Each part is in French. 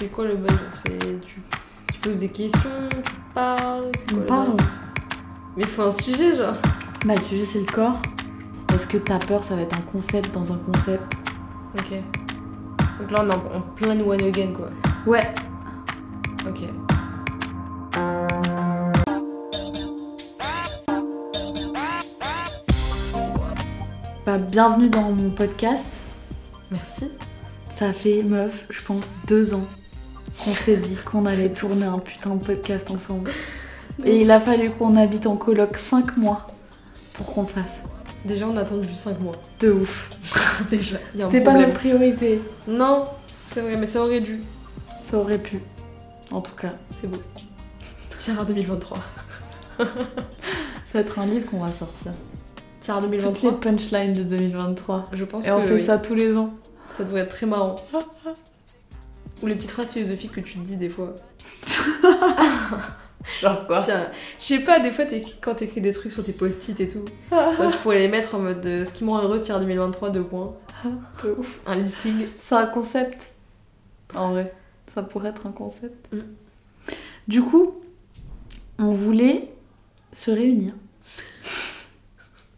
c'est quoi le buzz C'est tu, tu poses des questions, tu parles, c'est On quoi le parle. Mais faut un sujet genre. Bah, le sujet, c'est le corps. Est-ce que t'as peur, ça va être un concept dans un concept Ok. Donc là on est en, en plein one again quoi. Ouais. Ok. Bah, bienvenue dans mon podcast. Merci. Ça fait, meuf, je pense, deux ans qu'on s'est dit qu'on allait tourner un putain de podcast ensemble. Et il a fallu qu'on habite en coloc 5 mois pour qu'on fasse. Déjà on a attendu 5 mois. De ouf. Déjà. C'était pas notre priorité. Non, c'est vrai, mais ça aurait dû. Ça aurait pu. En tout cas, C'est beau. Tiara 2023. ça va être un livre qu'on va sortir. Tiara Toutes les 2023. punchlines de 2023. Je pense Et on que fait oui. ça tous les ans. Ça devrait être très marrant. Ou les petites phrases philosophiques que tu te dis des fois. Genre quoi Tiens, je sais pas, des fois t'écris- quand t'écris des trucs sur tes post-it et tout, toi, tu pourrais les mettre en mode euh, ce qui me rend heureuse, Tiara 2023, deux points. De ouf. Un listing. C'est un concept. En vrai, ça pourrait être un concept. Mm. Du coup, on voulait se réunir.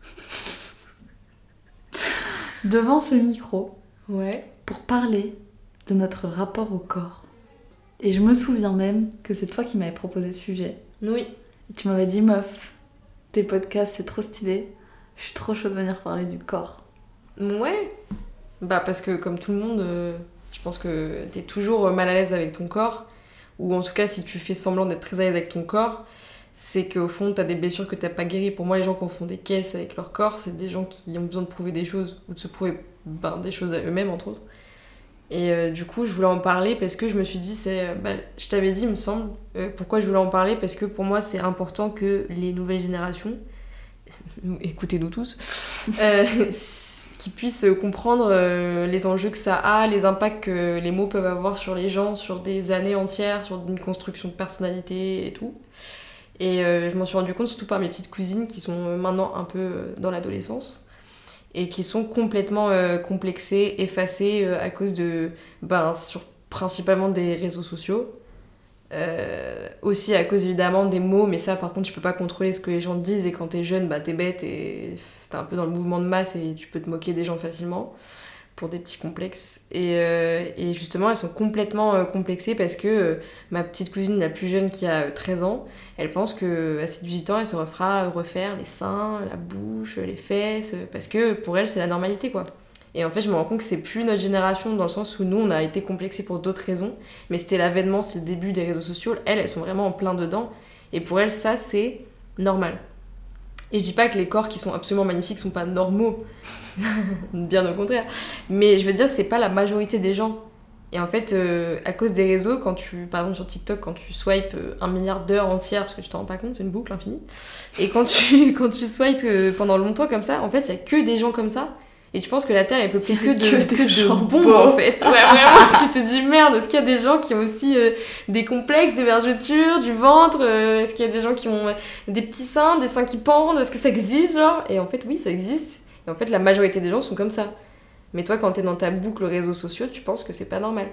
Devant ce micro Ouais. pour parler de notre rapport au corps. Et je me souviens même que c'est toi qui m'avais proposé ce sujet. Oui. Et tu m'avais dit, meuf, tes podcasts c'est trop stylé. Je suis trop chaude de venir parler du corps. Ouais. Bah parce que comme tout le monde, euh, je pense que t'es toujours mal à l'aise avec ton corps. Ou en tout cas, si tu fais semblant d'être très à l'aise avec ton corps, c'est qu'au fond, t'as des blessures que t'as pas guéries. Pour moi, les gens qui en font des caisses avec leur corps, c'est des gens qui ont besoin de prouver des choses, ou de se prouver ben, des choses à eux-mêmes, entre autres. Et euh, du coup, je voulais en parler parce que je me suis dit, c'est, euh, bah, je t'avais dit, il me semble, euh, pourquoi je voulais en parler? Parce que pour moi, c'est important que les nouvelles générations, nous- écoutez-nous tous, qui puissent comprendre les enjeux que ça a, les impacts que les mots peuvent avoir sur les gens, sur des années entières, sur une construction de personnalité et tout. Et je m'en suis rendu compte surtout par mes petites cousines qui sont maintenant un peu dans l'adolescence et qui sont complètement euh, complexées, effacées euh, à cause de, ben, sur, principalement des réseaux sociaux. Euh, aussi à cause évidemment des mots, mais ça par contre tu peux pas contrôler ce que les gens te disent et quand t'es jeune, bah t'es bête et t'es un peu dans le mouvement de masse et tu peux te moquer des gens facilement pour des petits complexes. Et, euh, et justement elles sont complètement euh, complexées parce que euh, ma petite cousine la plus jeune qui a euh, 13 ans, elle pense que à ses 18 ans elle se refera refaire les seins, la bouche, les fesses, parce que pour elle c'est la normalité quoi. Et en fait, je me rends compte que c'est plus notre génération dans le sens où nous, on a été complexés pour d'autres raisons. Mais c'était l'avènement, c'est le début des réseaux sociaux. Elles, elles sont vraiment en plein dedans. Et pour elles, ça, c'est normal. Et je dis pas que les corps qui sont absolument magnifiques sont pas normaux. Bien au contraire. Mais je veux dire, c'est pas la majorité des gens. Et en fait, euh, à cause des réseaux, quand tu, par exemple sur TikTok, quand tu swipes euh, un milliard d'heures entières, parce que tu t'en rends pas compte, c'est une boucle infinie. Et quand tu, quand tu swipes euh, pendant longtemps comme ça, en fait, il y a que des gens comme ça. Et tu penses que la Terre est peuplée que de, Que que de gens bons, beaux. en fait. Ouais, vraiment, tu te dis merde, est-ce qu'il y a des gens qui ont aussi euh, des complexes, des vergetures, du ventre euh, Est-ce qu'il y a des gens qui ont euh, des petits seins, des seins qui pendent Est-ce que ça existe, genre? Et en fait, oui, ça existe. Et en fait, la majorité des gens sont comme ça. Mais toi, quand t'es dans ta boucle réseaux sociaux, tu penses que c'est pas normal.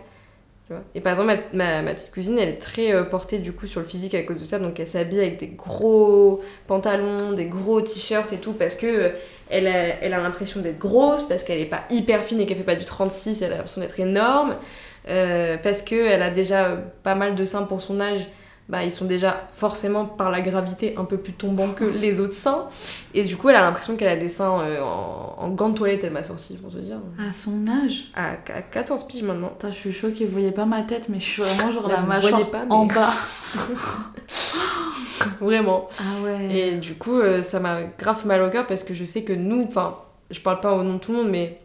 Et par exemple, ma, petite cousine, elle est très euh, portée du coup sur le physique à cause de ça. Donc elle s'habille avec des gros pantalons, des gros t-shirts et tout parce que euh, elle a, l'impression d'être grosse, parce qu'elle est pas hyper fine et qu'elle fait pas du 36, elle a l'impression d'être énorme. euh, parce qu'elle a déjà pas mal de seins pour son âge. Bah, ils sont déjà forcément par la gravité un peu plus tombants que les autres seins. Et du coup, elle a l'impression qu'elle a des seins euh, en, en gants de toilette, elle m'a sorti, pour te dire. À son âge? À, à 14 piges maintenant. Putain, je suis choquée, vous voyez pas ma tête, mais je suis vraiment genre Là, la mâchoire voyez pas, mais- en bas. Vraiment. Ah ouais. Et du coup, euh, ça m'a grave mal au cœur parce que je sais que nous, enfin, je parle pas au nom de tout le monde, mais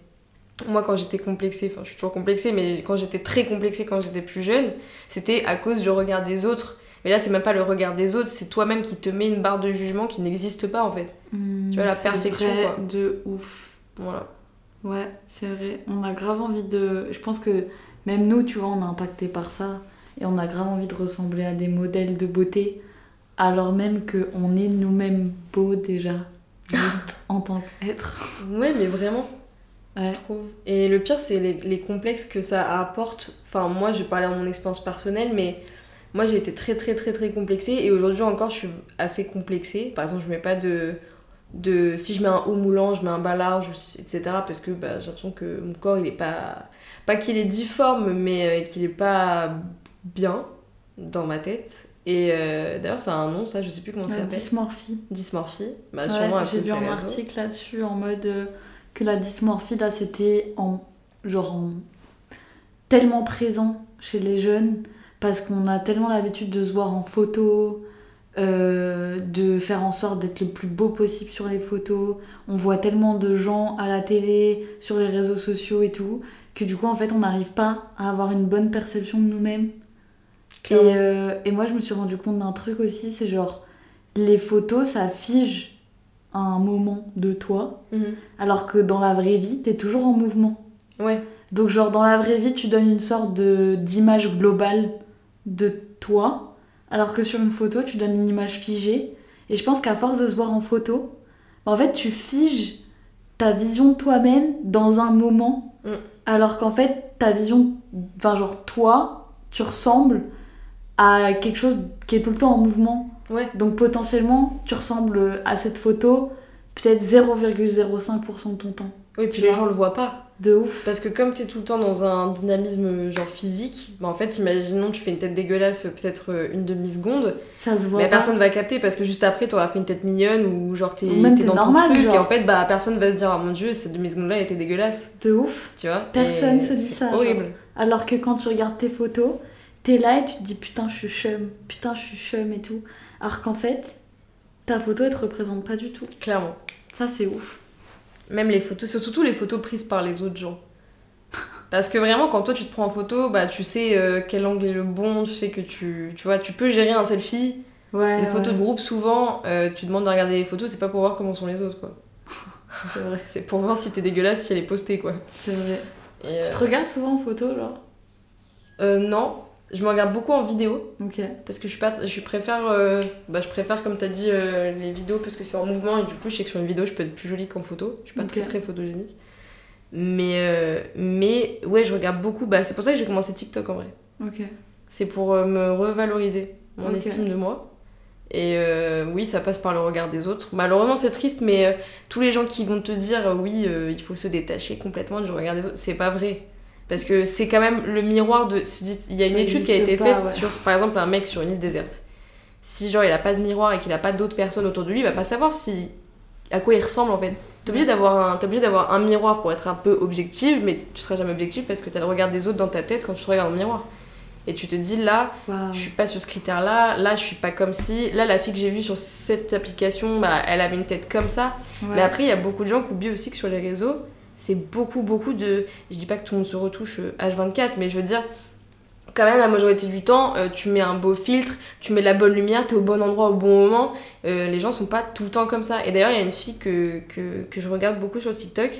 moi, quand j'étais complexée, enfin, je suis toujours complexée, mais quand j'étais très complexée quand j'étais plus jeune, c'était à cause du regard des autres. Mais là, c'est même pas le regard des autres, c'est toi-même qui te mets une barre de jugement qui n'existe pas en fait. Hmm, tu vois, la perfection, vrai, quoi. De ouf. Voilà. Ouais, c'est vrai. On a grave envie de. Je pense que même nous, tu vois, on est impacté par ça. Et on a grave envie de ressembler à des modèles de beauté. Alors même qu'on est nous-mêmes beaux déjà. Juste en tant qu'être. Ouais, mais vraiment. Ouais. je trouve. Et le pire, c'est les, les complexes que ça apporte. Enfin, moi, je vais parler de mon expérience personnelle, mais moi, j'ai été très, très, très, très complexée. Et aujourd'hui encore, je suis assez complexée. Par exemple, je mets pas de. de si je mets un haut moulant, je mets un bas large, etc. Parce que bah, j'ai l'impression que mon corps, il est pas. Pas qu'il est difforme, mais euh, qu'il est pas bien dans ma tête. Et euh, d'ailleurs, ça a un nom, ça, je sais plus comment ça La s'appelle. dysmorphie. Dysmorphie. Bah, Ouais, j'ai lu un article là-dessus en mode euh, que la dysmorphie là c'était en genre en- tellement présent chez les jeunes parce qu'on a tellement l'habitude de se voir en photo, euh, de faire en sorte d'être le plus beau possible sur les photos. On voit tellement de gens à la télé, sur les réseaux sociaux et tout, que du coup en fait on n'arrive pas à avoir une bonne perception de nous-mêmes. Et, euh, et moi, je me suis rendu compte d'un truc aussi, c'est genre, les photos, ça fige un moment de toi, Mhm. alors que dans la vraie vie, t'es toujours en mouvement. Ouais. Donc, genre, dans la vraie vie, tu donnes une sorte d'image globale de toi, alors que sur une photo, tu donnes une image figée. Et je pense qu'à force de se voir en photo, bah, en fait, tu figes ta vision de toi-même dans un moment, Mm. alors qu'en fait, ta vision, enfin, genre, toi, tu ressembles à quelque chose qui est tout le temps en mouvement. Ouais. Donc, potentiellement, tu ressembles à cette photo peut-être 0,05% de ton temps. Oui, puis les gens le voient pas. De ouf. Parce que comme t'es tout le temps dans un dynamisme genre physique, bah en fait, imaginons tu fais une tête dégueulasse peut-être euh, une demi-seconde, Ça se voit mais pas. personne va capter parce que juste après t'auras fait une tête mignonne ou genre t'es même t'es dans normal, ton truc genre. et en fait bah personne va se dire ah mon dieu cette demi-seconde là elle était dégueulasse, De ouf. tu vois? Personne Et se dit c'est ça, Horrible. Alors que quand tu regardes tes photos, t'es là et tu te dis putain, je suis chum, putain, je suis chum et tout. Alors qu'en fait, ta photo, elle te représente pas du tout. Clairement. Ça, c'est ouf. Même les photos, c'est surtout les photos prises par les autres gens. Parce que vraiment, quand toi tu te prends en photo, bah tu sais euh, quel angle est le bon, tu sais que tu, tu vois, tu peux gérer un selfie. Ouais. Les photos de groupe, souvent, euh, tu demandes de regarder les photos, c'est pas pour voir comment sont les autres, quoi. C'est vrai. C'est pour voir si t'es dégueulasse, si elle est postée, quoi. C'est vrai. Et, Tu te regardes souvent en photo, genre? Euh, euh, non, je me regarde beaucoup en vidéo, parce que je, suis pas, je préfère, euh, bah, je préfère, comme t'as dit, euh, les vidéos, parce que c'est en mouvement, et du coup, je sais que sur une vidéo, je peux être plus jolie qu'en photo. Je suis pas très très photogénique. Mais, euh, mais ouais, je regarde beaucoup. Bah, c'est pour ça que j'ai commencé TikTok en vrai. C'est pour euh, me revaloriser mon estime de moi. Et euh, oui, ça passe par le regard des autres. Malheureusement, c'est triste, mais euh, tous les gens qui vont te dire euh, oui, il faut se détacher complètement du regard des autres, c'est pas vrai. Parce que c'est quand même le miroir de. Il y a une Ça étude qui a été pas, faite ouais. sur, par exemple, un mec sur une île déserte. Si genre il a pas de miroir et qu'il a pas d'autres personnes autour de lui, il va pas savoir si à quoi il ressemble en fait. T'es obligé d'avoir un, t'es obligé d'avoir un miroir pour être un peu objective, mais tu seras jamais objective parce que t'as le regard des autres dans ta tête quand tu te regardes dans le miroir. Et tu te dis là, Waouh. je suis pas sur ce critère-là, là je suis pas comme si, là la fille que j'ai vue sur cette application, bah, elle avait une tête comme ça. Ouais. Mais après il y a beaucoup de gens qui oublient aussi que sur les réseaux, c'est beaucoup beaucoup de, je dis pas que tout le monde se retouche euh, H24, mais je veux dire quand même la majorité du temps, euh, tu mets un beau filtre, tu mets de la bonne lumière, t'es au bon endroit au bon moment. Euh, les gens sont pas tout le temps comme ça. Et d'ailleurs il y a une fille que, que, que je regarde beaucoup sur TikTok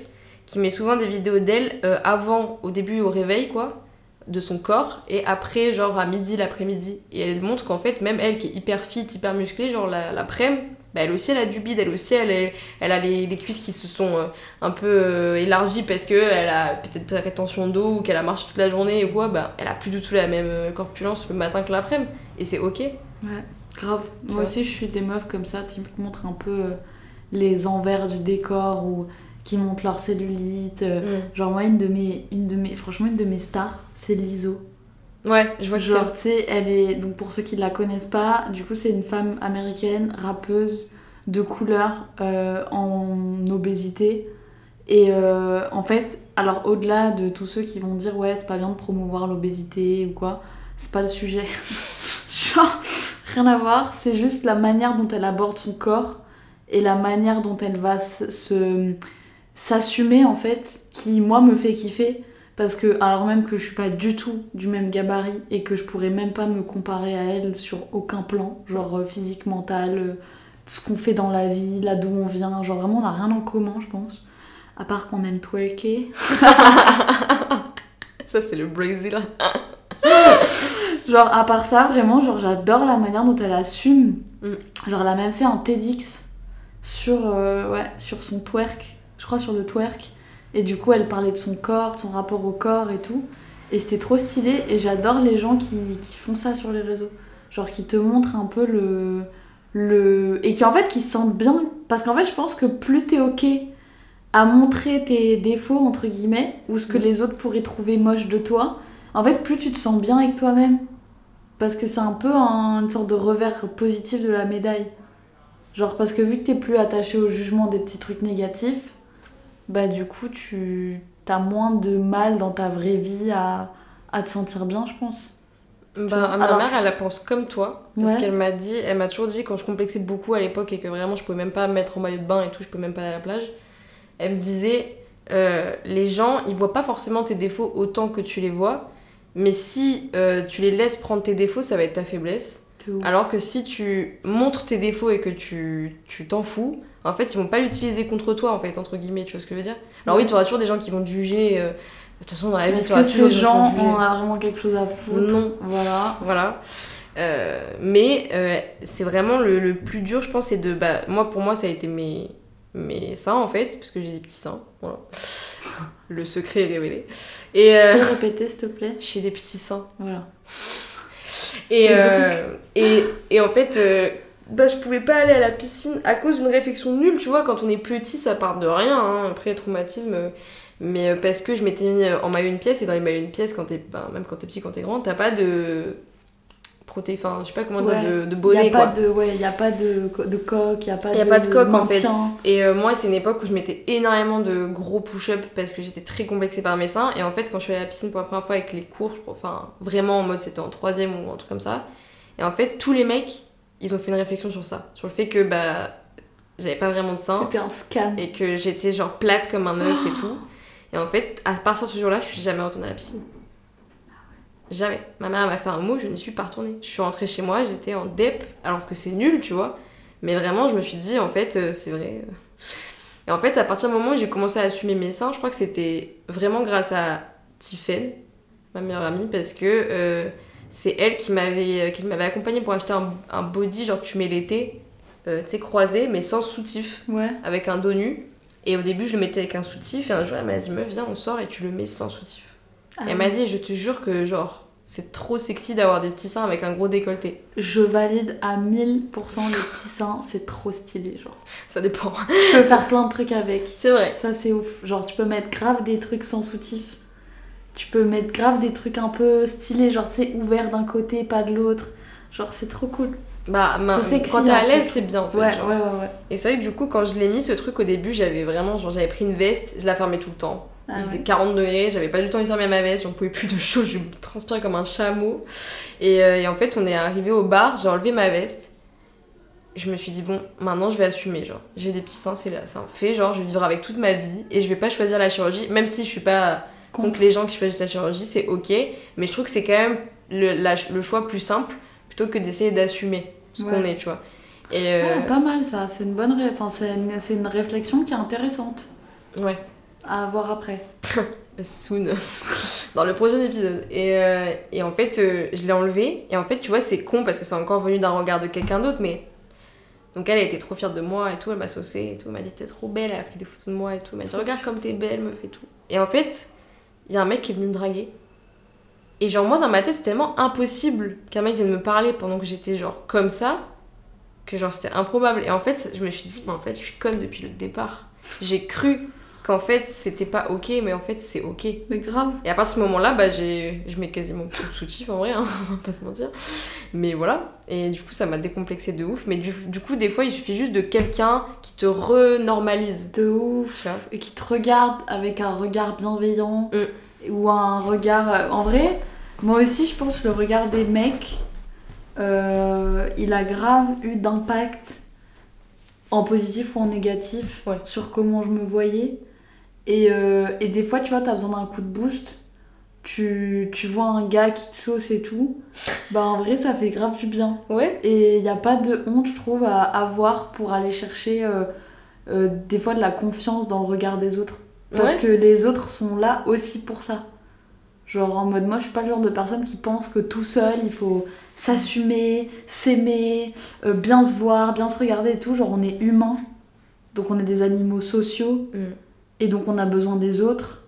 qui met souvent des vidéos d'elle euh, avant, au début au réveil quoi de son corps et après genre à midi l'après-midi et elle montre qu'en fait même elle qui est hyper fit hyper musclée genre la- l'après-midi bah, elle aussi elle a du bide elle aussi elle, est- elle a les, les cuisses qui se sont euh, un peu euh, élargies parce que elle a peut-être rétention d'eau ou qu'elle a marché toute la journée ou quoi bah elle a plus du tout la même euh, corpulence le matin que l'après-midi et c'est ok Ouais, grave. Tu Moi vois. aussi, je suis des meufs comme ça, qui montrent un peu euh, les envers du décor ou qui montrent leur cellulite. Mm. Genre, moi, une de mes, une de mes, franchement, une de mes stars, c'est Lizzo. Ouais je vois que Genre, tu sais, elle est. Donc, pour ceux qui la connaissent pas, du coup, c'est une femme américaine, rappeuse, de couleur, euh, en obésité. Et euh, en fait, alors au-delà de tous ceux qui vont dire ouais, c'est pas bien de promouvoir l'obésité ou quoi, c'est pas le sujet. Genre, rien à voir, c'est juste la manière dont elle aborde son corps et la manière dont elle va se- s'assumer en fait, qui moi me fait kiffer. Parce que, alors même que je suis pas du tout du même gabarit et que je pourrais même pas me comparer à elle sur aucun plan, genre euh, physique, mental, euh, ce qu'on fait dans la vie, là d'où on vient, genre vraiment on n'a rien en commun, je pense. À part qu'on aime twerker. ça c'est le Brésil Genre, à part ça, vraiment, genre j'adore la manière dont elle assume. Mm. Genre, elle a même fait un TEDx sur, euh, ouais, sur son twerk, je crois sur le twerk. Et du coup, elle parlait de son corps, de son rapport au corps et tout. Et c'était trop stylé. Et j'adore les gens qui, qui font ça sur les réseaux. Genre qui te montrent un peu le. le... Et qui en fait qui se sentent bien. Parce qu'en fait, je pense que plus t'es ok à montrer tes défauts, entre guillemets, ou ce que Mm. les autres pourraient trouver moche de toi, en fait, plus tu te sens bien avec toi-même. Parce que c'est un peu un- une sorte de revers positif de la médaille. Genre, parce que vu que t'es plus attaché au jugement des petits trucs négatifs, bah du coup, tu as moins de mal dans ta vraie vie à, à te sentir bien, je pense. Bah, ma Alors- mère, elle la pense comme toi. Parce Ouais. qu'elle m'a dit, elle m'a toujours dit, quand je complexais beaucoup à l'époque et que vraiment je pouvais même pas me mettre en maillot de bain et tout, je pouvais même pas aller à la plage, elle me disait, euh, les gens, ils voient pas forcément tes défauts autant que tu les vois, mais si euh, tu les laisses prendre tes défauts, ça va être ta faiblesse. Alors que si tu montres tes défauts et que tu tu t'en fous, en fait, ils vont pas l'utiliser contre toi, en fait, entre guillemets, tu vois ce que je veux dire? Alors oui, tu auras toujours des gens qui vont te juger. euh, de toute façon, dans la vie, Est-ce t'auras que toujours ces des gens te ont juger. vraiment quelque chose à foutre? Non. Voilà. Voilà. Euh, mais euh, c'est vraiment le, le plus dur, je pense, c'est de. Bah, moi, pour moi, ça a été mes, mes seins, en fait, parce que j'ai des petits seins. Voilà. Le secret est révélé. Et Tu euh, peux répéter, s'il te plaît? j'ai des petits seins. Voilà. Et, Et et, et en fait, bah, je pouvais pas aller à la piscine à cause d'une réflexion nulle. Tu vois, quand on est petit, ça part de rien. Hein, après, traumatisme. euh, Mais euh, parce que je m'étais mis en maillot une pièce, et dans les maillots une pièce, quand t'es, ben, même quand t'es petit, quand t'es grand, t'as pas de. Proté... Enfin, je sais pas comment dire, de, de Il bonnet n'y a quoi. pas de, ouais, y a pas de, de coque, il n'y a pas Il n'y a de pas de coque en fait. Et euh, moi, c'est une époque où je mettais énormément de gros push-up parce que j'étais très complexée par mes seins. Et en fait, quand je suis allée à la piscine pour la première fois avec les cours, enfin vraiment en mode c'était en troisième ou un truc comme ça. Et en fait, tous les mecs, ils ont fait une réflexion sur ça. Sur le fait que bah j'avais pas vraiment de seins C'était un scam. et que j'étais genre plate comme un œuf et tout. Et en fait, à partir de ce jour-là, je suis jamais retournée à la piscine. Jamais. Ma mère m'a fait un mot, je n'y suis pas retournée. Je suis rentrée chez moi, j'étais en dep, alors que c'est nul, tu vois. Mais vraiment, je me suis dit, en fait, euh, c'est vrai. Et en fait, à partir du moment où j'ai commencé à assumer mes seins, je crois que c'était vraiment grâce à Tiffen, ma meilleure amie, parce que euh, c'est elle qui m'avait euh, qui m'avait accompagnée pour acheter un, un body, genre que tu mets l'été, euh, tu sais, croisé, mais sans soutif Ouais. avec un dos nu. Et au début, je le mettais avec un soutif. Et un jour, elle m'a dit Meuf, viens, on sort et tu le mets sans soutif. Ah et elle m'a dit Je te jure que, genre, c'est trop sexy d'avoir des petits seins avec un gros décolleté. Je valide à 1000% les petits seins, c'est trop stylé, genre. Ça dépend. Tu peux faire plein de trucs avec. C'est vrai. Ça, c'est ouf. Genre, tu peux mettre grave des trucs sans soutif. Tu peux mettre grave des trucs un peu stylés, genre, tu sais, ouverts d'un côté, pas de l'autre. Genre, c'est trop cool. Bah, ma- C'est sexy, quand t'es à l'aise, c'est bien en fait. Ouais, genre. ouais, ouais, ouais. Et c'est vrai que du coup, quand je l'ai mis, ce truc au début, j'avais vraiment, genre, j'avais pris une veste, je la fermais tout le temps. Ah il faisait ouais. 40 degrés, j'avais pas du temps de fermer ma veste, j'en pouvais plus de chaud, je transpirais comme un chameau. Et, euh, et en fait, on est arrivé au bar, j'ai enlevé ma veste. Je me suis dit, bon, maintenant je vais assumer, genre, j'ai des petits seins, c'est là, c'est un fait, genre, je vais vivre avec toute ma vie et je vais pas choisir la chirurgie, même si je suis pas contre les gens qui choisissent la chirurgie, c'est ok, mais je trouve que c'est quand même le, la- le choix plus simple plutôt que d'essayer d'assumer ce Ouais. qu'on est, tu vois. Et euh, Ah, pas mal ça, c'est une bonne ré- enfin, c'est une... c'est une réflexion qui est intéressante ouais. à avoir après. soon. Dans le prochain épisode. Et, euh, et en fait euh, je l'ai enlevé. Et en fait tu vois c'est con parce que c'est encore venu d'un regard de quelqu'un d'autre mais donc elle, elle était trop fière de moi et tout. Elle m'a saucé et tout. Elle m'a dit t'es trop belle. Elle a pris des photos de moi et tout. Elle m'a dit regarde comme t'es belle meuf et tout et en fait il y a un mec qui est venu me draguer. Et genre moi dans ma tête c'est tellement impossible qu'un mec vienne me parler pendant que j'étais genre comme ça que genre c'était improbable. Et en fait je me suis dit mais en fait je suis conne depuis le départ. J'ai cru qu'en fait c'était pas ok mais en fait c'est ok Mais grave. et à partir de ce moment-là, bah, j'ai, je mets quasiment plus de soutif en vrai, hein, on va pas se mentir. Mais voilà. Et du coup, ça m'a décomplexé de ouf. Mais du, du coup, des fois, il suffit juste de quelqu'un qui te renormalise. De ouf. Tu vois. Et qui te regarde avec un regard bienveillant. Mm. Ou un regard. euh, En vrai, moi aussi, je pense que le regard des mecs, euh, il a grave eu d'impact en positif ou en négatif Ouais. sur comment je me voyais. Et, euh, et des fois, tu vois, t'as besoin d'un coup de boost. Tu, tu vois un gars qui te sauce et tout. Bah, en vrai, ça fait grave du bien. Ouais. Et il n'y a pas de honte, je trouve, à avoir pour aller chercher euh, euh, des fois de la confiance dans le regard des autres. Parce Ouais. que les autres sont là aussi pour ça. Genre en mode, moi je suis pas le genre de personne qui pense que tout seul il faut s'assumer, s'aimer, euh, bien se voir, bien se regarder et tout. Genre on est humain, donc on est des animaux sociaux. Mm. Et donc on a besoin des autres.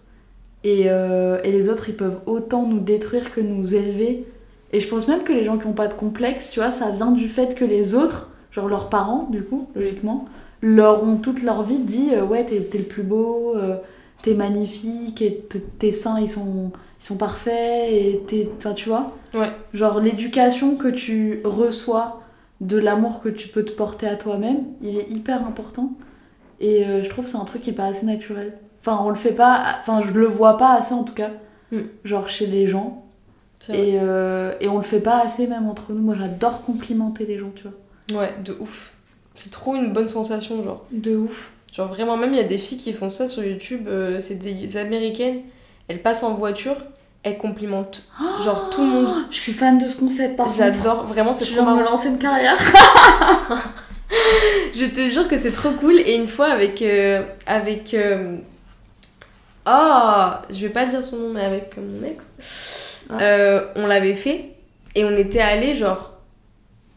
Et, euh, et les autres, ils peuvent autant nous détruire que nous élever. Et je pense même que les gens qui n'ont pas de complexe, tu vois, ça vient du fait que les autres, genre leurs parents, du coup, logiquement, leur ont toute leur vie dit euh, Ouais, t'es le plus beau, euh, t'es magnifique, et tes seins, ils sont, ils sont parfaits, et t'es. Enfin, tu vois Ouais. Genre l'éducation que tu reçois de l'amour que tu peux te porter à toi-même, il est hyper important. Et euh, je trouve que c'est un truc qui est pas assez naturel. Enfin, on le fait pas, enfin, je le vois pas assez en tout cas, Mm. genre chez les gens. Et, euh, et on le fait pas assez même entre nous. Moi j'adore complimenter les gens, tu vois. Ouais, de ouf. C'est trop une bonne sensation, genre. De ouf. Genre vraiment, même il y a des filles qui font ça sur YouTube, euh, c'est des américaines, elles passent en voiture, elles complimentent genre tout le monde. Je suis fan de ce concept par. J'adore, vraiment c'est trop de me marrant. lancer une carrière. Je te jure que c'est trop cool. Et une fois avec. euh, avec. euh, Ah Je vais pas dire son nom, mais avec mon ex. Ah. euh, on l'avait fait. Et on était allé genre.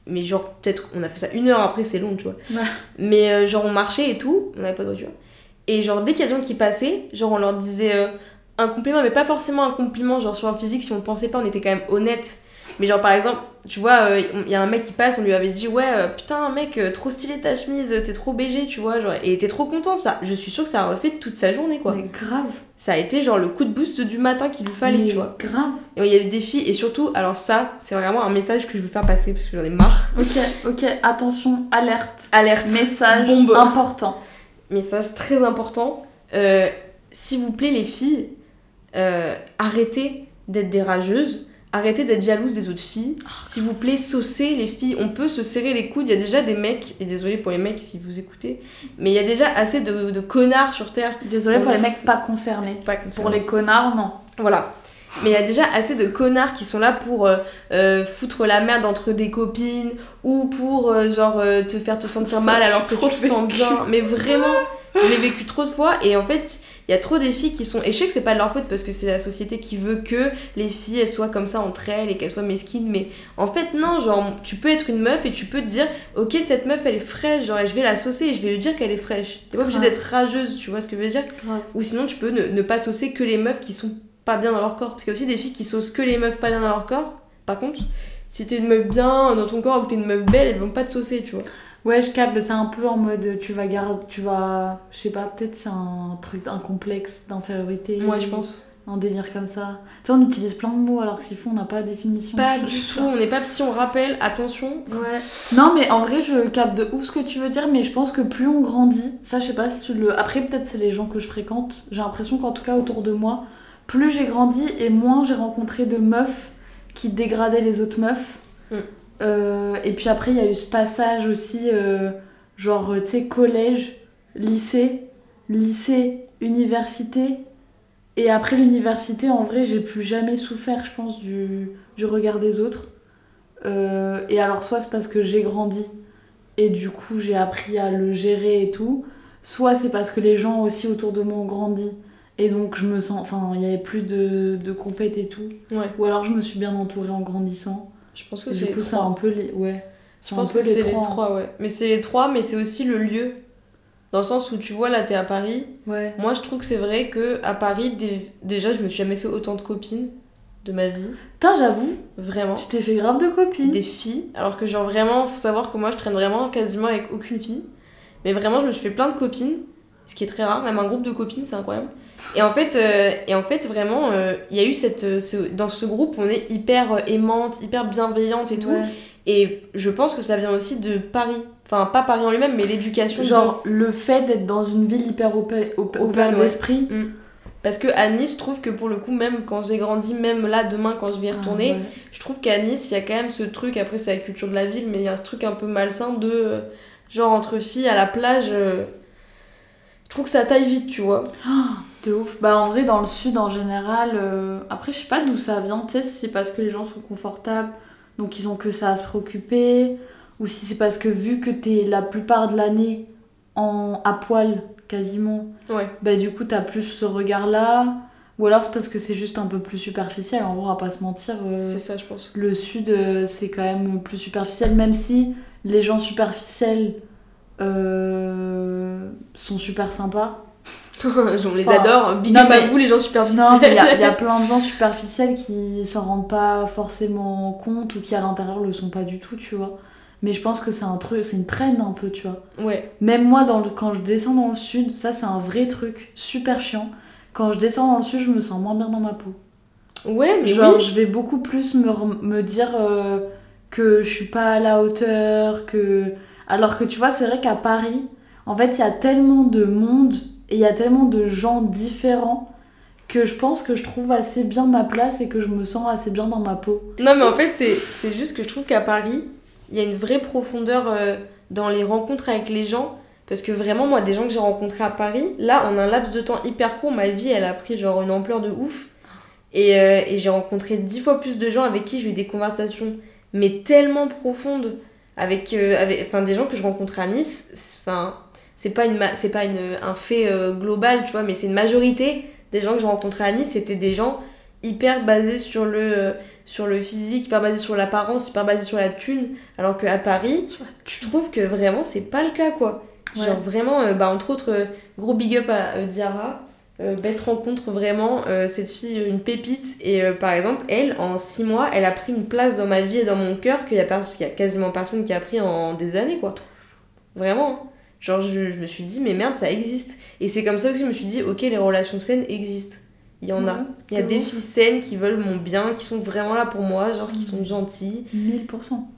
Mais genre, peut-être. On a fait ça une heure après, c'est long, tu vois. Ouais. Mais genre, on marchait et tout. On n'avait pas de voiture. Et genre, dès qu'il y a des gens qui passaient, genre, on leur disait. un compliment, mais pas forcément un compliment, genre sur un physique, si on le pensait pas, on était quand même honnête. Mais genre par exemple, tu vois, euh, il y a un mec qui passe, on lui avait dit ouais, euh, putain mec, euh, trop stylé ta chemise, t'es trop BG, tu vois, genre, et était trop content, ça. Je suis sûre que ça a refait toute sa journée, quoi. Mais grave. Ça a été genre le coup de boost du matin qu'il lui fallait, Mais tu vois. Grave. Et il y avait des filles, et surtout, alors ça, c'est vraiment un message que je veux faire passer parce que j'en ai marre. Ok, ok, attention, alerte. Alerte. Message Bombe. important. Message très important. Euh, S'il vous plaît, les filles, euh, arrêtez d'être des rageuses. Arrêtez d'être jalouses des autres filles. S'il vous plaît, saucez les filles. On peut se serrer les coudes. Il y a déjà des mecs, et désolé pour les mecs si vous écoutez, mais il y a déjà assez de, de connards sur Terre. Désolée On pour les mecs pas concernés. Pas ça. Pour les connards, non. Voilà. Mais il y a déjà assez de connards qui sont là pour euh, euh, foutre la merde entre des copines ou pour euh, genre te faire te sentir mal alors que tu te sens bien. Mais vraiment, je l'ai vécu trop de fois et en fait, il y a trop des filles qui sont. Et je sais que c'est pas de leur faute parce que c'est la société qui veut que les filles elles soient comme ça entre elles et qu'elles soient mesquines. Mais en fait, non, genre, tu peux être une meuf et tu peux te dire, ok, cette meuf elle est fraîche, genre, et je vais la saucer et je vais lui dire qu'elle est fraîche. T'es pas obligée d'être rageuse, tu vois ce que je veux dire? Grave. ou sinon, tu peux ne, ne pas saucer que les meufs qui sont pas bien dans leur corps. Parce qu'il y a aussi des filles qui saucent que les meufs pas bien dans leur corps. Par contre, si t'es une meuf bien dans ton corps ou que t'es une meuf belle, elles vont pas te saucer, tu vois. Ouais, je capte, c'est un peu en mode tu vas garder, tu vas, je sais pas, peut-être c'est un truc, un complexe d'infériorité. Moi, je pense. Un délire comme ça. Tu sais, on utilise plein de mots alors que s'il faut, on n'a pas la définition. Pas du tout. On n'est pas si on rappelle, attention. Ouais. Non, mais en vrai, je capte de ouf ce que tu veux dire, mais je pense que plus on grandit, ça, je sais pas si tu le. Après, peut-être c'est les gens que je fréquente. J'ai l'impression qu'en tout cas, autour de moi, plus j'ai grandi et moins j'ai rencontré de meufs qui dégradaient les autres meufs. Mm. Euh, et puis après, il y a eu ce passage aussi, euh, genre, tu sais, collège, lycée, lycée, université. Et après l'université, en vrai, j'ai plus jamais souffert, je pense, du, du regard des autres. Euh, et alors, soit c'est parce que j'ai grandi et du coup j'ai appris à le gérer et tout, soit c'est parce que les gens aussi autour de moi ont grandi et donc je me sens. Enfin, il y avait plus de, de compètes et tout. Ouais. Ou alors je me suis bien entourée en grandissant. Je pense que c'est les trois. un peu les. Ouais. Je pense que c'est les trois, ouais. Mais c'est les trois, mais c'est aussi le lieu. Dans le sens où tu vois, là, t'es à Paris. Ouais. Moi, je trouve que c'est vrai que à Paris, dé- déjà, je me suis jamais fait autant de copines de ma vie. Putain, j'avoue, Vraiment. tu t'es fait grave de copines. des filles. Alors que genre vraiment, faut savoir que moi je traîne vraiment quasiment avec aucune fille. Mais vraiment, je me suis fait plein de copines, ce qui est très rare, même un groupe de copines, c'est incroyable. Et en fait, euh, et en fait vraiment, euh, il y a eu cette... euh, ce- dans ce groupe, on est hyper aimante, hyper bienveillante et tout. Et je pense que ça vient aussi de Paris. Enfin, pas Paris en lui-même, mais l'éducation. Genre, le fait d'être dans une ville hyper ouverte ouais. d'esprit. Parce que à Nice, je trouve que pour le coup, même quand j'ai grandi, même là, demain, quand je vais y retourner, Ah ouais. Je trouve qu'à Nice, il y a quand même ce truc, après c'est la culture de la ville, mais il y a ce truc un peu malsain de genre entre filles à la plage. euh, je trouve que ça taille vite, tu vois. De ouf. Bah en vrai dans le sud en général, euh, après je sais pas d'où ça vient, tu sais si c'est parce que les gens sont confortables, donc ils ont que ça à se préoccuper, ou si c'est parce que vu que t'es la plupart de l'année en à poil quasiment, Ouais. bah du coup t'as plus ce regard là, ou alors c'est parce que c'est juste un peu plus superficiel, en vrai on va pas se mentir. euh, C'est ça, je pense. le sud euh, c'est quand même plus superficiel, même si les gens superficiels sont super sympas. on les Enfin, adore. Big non, up à vous, les gens superficiels. Non, mais il y, a- il y a plein de gens superficiels qui s'en rendent pas forcément compte ou qui à l'intérieur le sont pas du tout, tu vois. Mais je pense que c'est un truc, c'est une traîne un peu, tu vois. Ouais. Même moi, dans le, quand je descends dans le sud, ça c'est un vrai truc super chiant. Quand je descends dans le sud, je me sens moins bien dans ma peau. Ouais, mais Genre, oui. je vais beaucoup plus me, me dire euh, que je suis pas à la hauteur, que. Alors que tu vois, c'est vrai qu'à Paris, en fait, il y a tellement de monde et il y a tellement de gens différents que je pense que je trouve assez bien ma place et que je me sens assez bien dans ma peau. Non, mais en fait, c'est- juste que je trouve qu'à Paris, il y a une vraie profondeur euh, dans les rencontres avec les gens. Parce que vraiment, moi, des gens que j'ai rencontrés à Paris, là, en un laps de temps hyper court, ma vie, elle a pris genre une ampleur de ouf. Et, euh, et j'ai rencontré dix fois plus de gens avec qui j'ai eu des conversations, mais tellement profondes, avec, euh, avec enfin, des gens que je rencontrais à Nice. Enfin, c'est pas, une, c'est pas une, un fait euh, global, tu vois, mais c'est une majorité des gens que j'ai rencontrés à Nice, c'était des gens hyper basés sur le, euh, sur le physique, hyper basés sur l'apparence, hyper basés sur la thune. Alors qu'à Paris, je trouve que vraiment, c'est pas le cas, quoi. Ouais. Genre vraiment, euh, bah, entre autres, gros big up à. Euh, best rencontre vraiment, cette fille, une pépite. Et par exemple, elle, en 6 mois, elle a pris une place dans ma vie et dans mon cœur qu'il y, a qu'il y a quasiment personne qui a pris en des années, quoi. Vraiment. Genre, je, je me suis dit, mais merde, ça existe. Et c'est comme ça que je me suis dit, ok, les relations saines existent. Il y en a. Ouais, Il y a des ouf. filles saines qui veulent mon bien, qui sont vraiment là pour moi, genre qui sont gentilles. 1000%.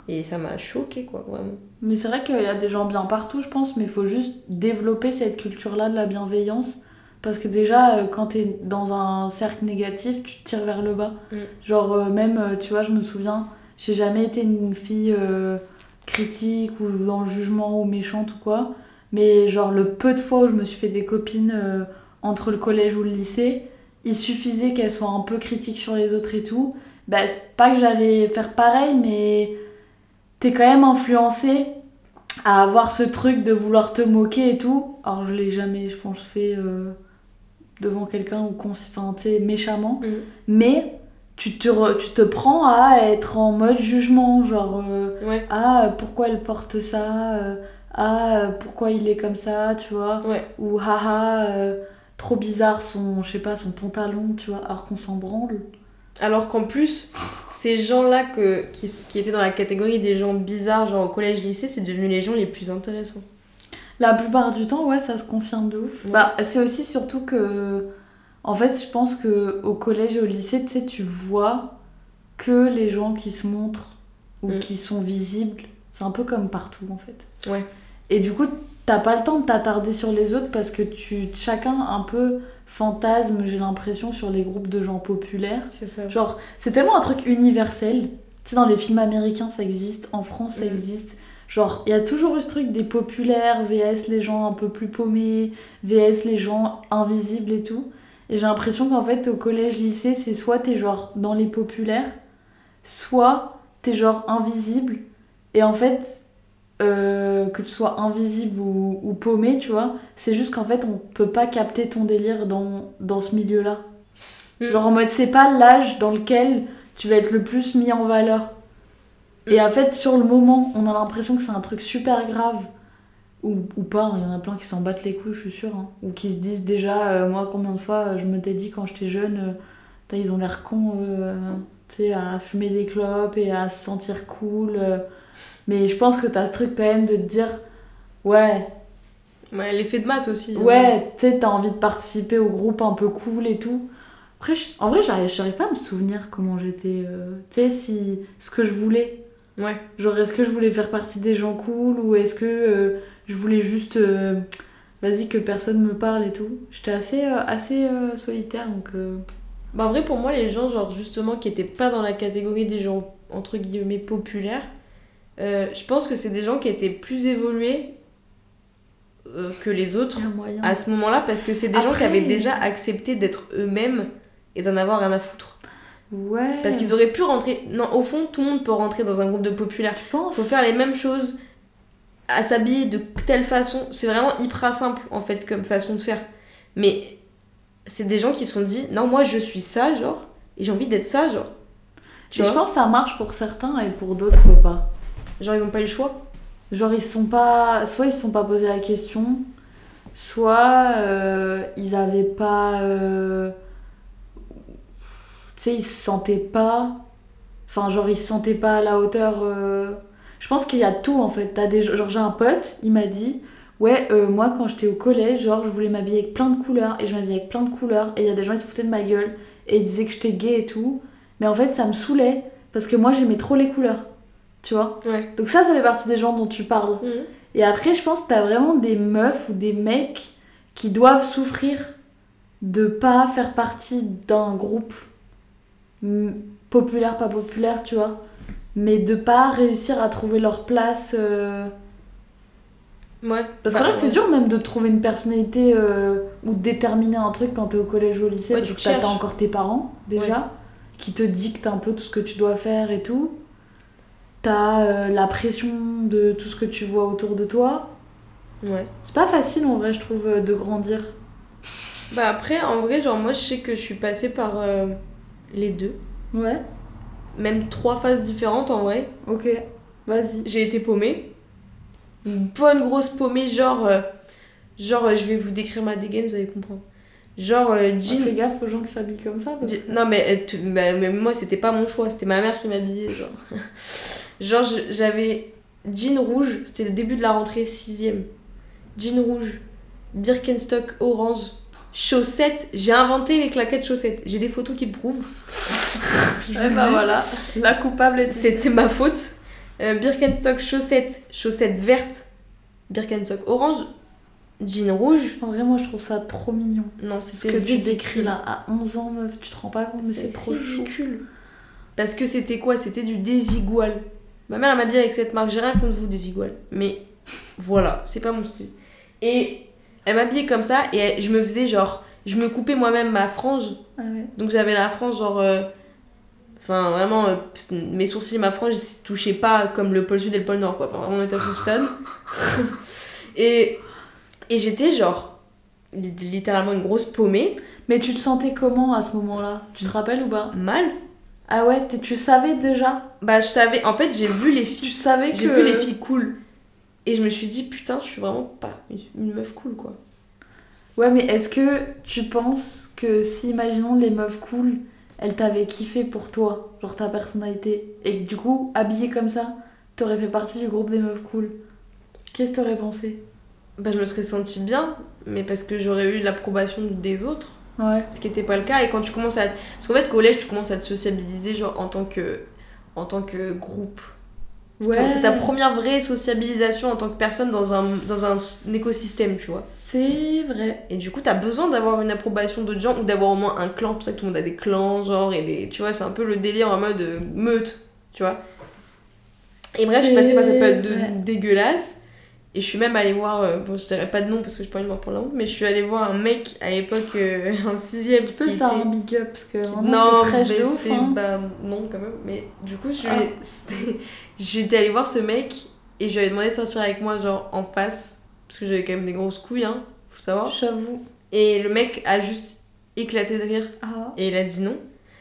Et ça m'a choqué, quoi, vraiment. Mais c'est vrai qu'il y a des gens bien partout, je pense, mais il faut juste développer cette culture-là de la bienveillance. Parce que déjà, euh, quand t'es dans un cercle négatif, tu te tires vers le bas. Mm. Genre, euh, même, euh, tu vois, je me souviens, j'ai jamais été une fille euh, critique ou dans le jugement ou méchante ou quoi. Mais genre, le peu de fois où je me suis fait des copines euh, entre le collège ou le lycée, il suffisait qu'elles soient un peu critiques sur les autres et tout. Bah, c'est pas que j'allais faire pareil, mais t'es quand même influencé à avoir ce truc de vouloir te moquer et tout. Alors je l'ai jamais, je pense, fait euh, devant quelqu'un ou enfin, méchamment. Mhm. Mais tu te, re- tu te prends à être en mode jugement, genre euh, Ouais, ah pourquoi elle porte ça, euh, ah euh, pourquoi il est comme ça, tu vois, ouais. ou haha euh, trop bizarre son, je sais pas, son pantalon, tu vois, alors qu'on s'en branle. Alors qu'en plus, ces gens-là que, qui, qui étaient dans la catégorie des gens bizarres, genre au collège-lycée, c'est devenu les gens les plus intéressants. La plupart du temps, ouais, ça se confirme de ouf. Ouais. Bah, c'est aussi surtout que. En fait, je pense que au collège et au lycée, tu sais, tu vois que les gens qui se montrent ou Mm. qui sont visibles. C'est un peu comme partout, en fait. Ouais. Et du coup, t'as pas le temps de t'attarder sur les autres parce que tu chacun un peu fantasme, j'ai l'impression, sur les groupes de gens populaires. C'est ça. Genre, c'est tellement un truc universel. Tu sais, dans les films américains, ça existe. En France, ça Mhm. existe. Genre, il y a toujours eu ce truc des populaires, VS les gens un peu plus paumés, VS les gens invisibles et tout. Et j'ai l'impression qu'en fait, au collège, lycée, c'est soit t'es genre dans les populaires, soit t'es genre invisible. Et en fait, euh, que tu sois invisible ou, ou paumé, tu vois, c'est juste qu'en fait, on peut pas capter ton délire dans, dans ce milieu-là. Mm. Genre en mode, c'est pas l'âge dans lequel tu vas être le plus mis en valeur. Et Mm. en fait, sur le moment, on a l'impression que c'est un truc super grave. Ou, ou pas, hein, il y en a plein qui s'en battent les couilles, je suis sûre. hein. Ou qui se disent déjà, euh, moi, combien de fois euh, je me t'ai dit quand j'étais jeune, euh, ils ont l'air cons, tu sais, à fumer des clopes et à se sentir cool. Mais je pense que t'as ce truc quand même de te dire, ouais, Ouais, l'effet de masse aussi. hein. ouais, tu sais, t'as envie de participer au groupe un peu cool et tout. Après, en vrai, j'arrive j'arrive pas à me souvenir comment j'étais, euh, tu sais, si, ce que je voulais. Ouais. Genre, est-ce que je voulais faire partie des gens cool ou est-ce que euh, je voulais juste, euh, vas-y, que personne me parle et tout. J'étais assez, assez solitaire, donc... Bah, en vrai, pour moi, les gens, genre, justement, qui étaient pas dans la catégorie des gens, entre guillemets, populaires, euh, je pense que c'est des gens qui étaient plus évolués euh, que les autres à ce moment-là, parce que c'est des gens qui avaient déjà accepté d'être eux-mêmes et d'en avoir rien à foutre. Ouais. Parce qu'ils auraient pu rentrer. Non, au fond, tout le monde peut rentrer dans un groupe de populaires. Tu penses faut faire les mêmes choses, à s'habiller de telle façon. C'est vraiment hyper simple en fait comme façon de faire. Mais c'est des gens qui se sont dit non, moi je suis ça, genre, et j'ai envie d'être ça, genre. Tu je pense que ça marche pour certains et pour d'autres pas. Genre ils ont pas eu le choix. Genre ils se sont pas... Soit ils se sont pas posé la question, soit euh, ils avaient pas. euh, Tu sais, ils se sentaient pas. Enfin, genre, ils se sentaient pas à la hauteur. euh, Je pense qu'il y a tout en fait. Des... Genre, j'ai un pote, il m'a dit Ouais, moi quand j'étais au collège, genre, je voulais m'habiller avec plein de couleurs et je m'habillais avec plein de couleurs. Et il y a des gens, ils se foutaient de ma gueule et ils disaient que j'étais gay et tout. Mais en fait, ça me saoulait parce que moi, j'aimais trop les couleurs. Tu vois Ouais. Donc, ça, ça fait partie des gens dont tu parles. Et après, je pense que t'as vraiment des meufs ou des mecs qui doivent souffrir de pas faire partie d'un groupe populaire, pas populaire, tu vois. Mais de pas réussir à trouver leur place. euh, Ouais. Parce Bah, que là, c'est dur même de trouver une personnalité euh, ou de déterminer un truc quand t'es au collège ou au lycée. Ouais, parce tu que t'as encore tes parents, déjà, qui te dictent un peu tout ce que tu dois faire et tout. T'as euh, la pression de tout ce que tu vois autour de toi. Ouais. C'est pas facile en vrai, je trouve, euh, de grandir. Bah après, en vrai, genre moi je sais que je suis passée par euh, les deux. Ouais, Même trois phases différentes en vrai. ok, vas-y. J'ai été paumée. Une bonne grosse paumée, genre. euh, genre, je vais vous décrire ma dégaine, vous allez comprendre. Genre, euh, jean. Fais gaffe aux gens qui s'habillent comme ça. parce Non, mais, bah, mais moi, c'était pas mon choix, c'était ma mère qui m'habillait. Genre, genre j'avais jean rouge, c'était le début de la rentrée, 6ème. Jean rouge, Birkenstock orange, chaussettes. J'ai inventé les claquettes chaussettes. J'ai des photos qui le prouvent. Je Eh bah dis. voilà, la coupable ici. C'était ma faute. Euh, Birkenstock chaussettes, chaussettes vertes, Birkenstock orange, jean rouge. En vrai, moi je trouve ça trop mignon. Non, Ce c'était que tu décris là, à 11 ans, meuf, tu te rends pas compte, mais c'est trop chou. ridicule. Parce que c'était quoi? C'était du désigual. Ma mère elle m'a dit avec cette marque, j'ai rien contre vous désigual. Mais voilà, c'est pas mon style. Et elle m'habillait comme ça et elle- je me faisais genre, je me coupais moi-même ma frange. Ah ouais. Donc j'avais la frange genre... euh, Enfin vraiment, euh, mes sourcils, ma frange, ils touchaient pas comme le pôle sud et le pôle nord quoi. Enfin vraiment on était à stade. et et j'étais genre li- littéralement une grosse paumée, Mais tu te sentais comment à ce moment-là? Tu te rappelles ou pas? Mal. Ah ouais, tu savais déjà Bah je savais, en fait j'ai vu les Tu filles savais que. J'ai vu les filles cool. Et je me suis dit, putain, je suis vraiment pas une- une meuf cool, quoi. Ouais, mais est-ce que tu penses que si, imaginons, les meufs cool, elles t'avaient kiffé pour toi, genre ta personnalité, et que du coup, habillée comme ça, t'aurais fait partie du groupe des meufs cool? Qu'est-ce que t'aurais pensé? Bah, je me serais sentie bien, mais parce que j'aurais eu l'approbation des autres, Ouais. ce qui n'était pas le cas. Et quand tu commences à. Parce qu'en fait, collège, tu commences à te sociabiliser, genre, en tant que, en tant que groupe. C'est ta- Ouais. C'est ta première vraie sociabilisation en tant que personne dans un, dans un écosystème, tu vois. C'est vrai. Et du coup, t'as besoin d'avoir une approbation d'autres gens ou d'avoir au moins un clan. C'est pour ça que tout le monde a des clans, genre, et des. Tu vois, c'est un peu le délire en mode euh, meute, tu vois. Et bref, je suis passée par cette période de dégueulasse. Et je suis même allée voir. euh, bon, je dirais pas de nom parce que j'ai pas envie de me reprendre la honte, mais je suis allée voir un mec à l'époque euh, en 6ème Tu peux qui faire était- un big up parce que vraiment, non, mais c'est. hein. bah, non, quand même. Mais du coup, je Ah. j'étais allée voir ce mec et je lui avais demandé de sortir avec moi, genre en face. Parce que j'avais quand même des grosses couilles, hein, faut le savoir. J'avoue. Et le mec a juste éclaté de rire Ah. et il a dit non.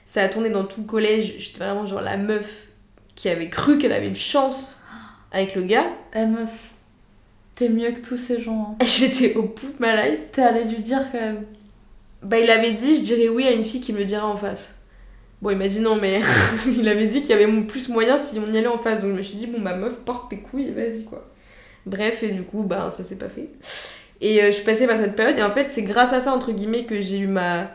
Ça a tourné dans tout le collège. J'étais vraiment genre la meuf qui avait cru qu'elle avait une chance avec le gars. Eh meuf, t'es mieux que tous ces gens. hein. J'étais au bout de ma life. T'es allée lui dire quand même. Bah, il avait dit je dirais oui à une fille qui me dira en face. Bon, il m'a dit non, mais il avait dit qu'il y avait plus moyen si on y allait en face. Donc je me suis dit, bon, bah meuf, porte tes couilles vas-y quoi. Bref, et du coup, bah ça s'est pas fait. Et euh, je suis passée par cette période, et en fait, c'est grâce à ça, entre guillemets, que j'ai eu ma.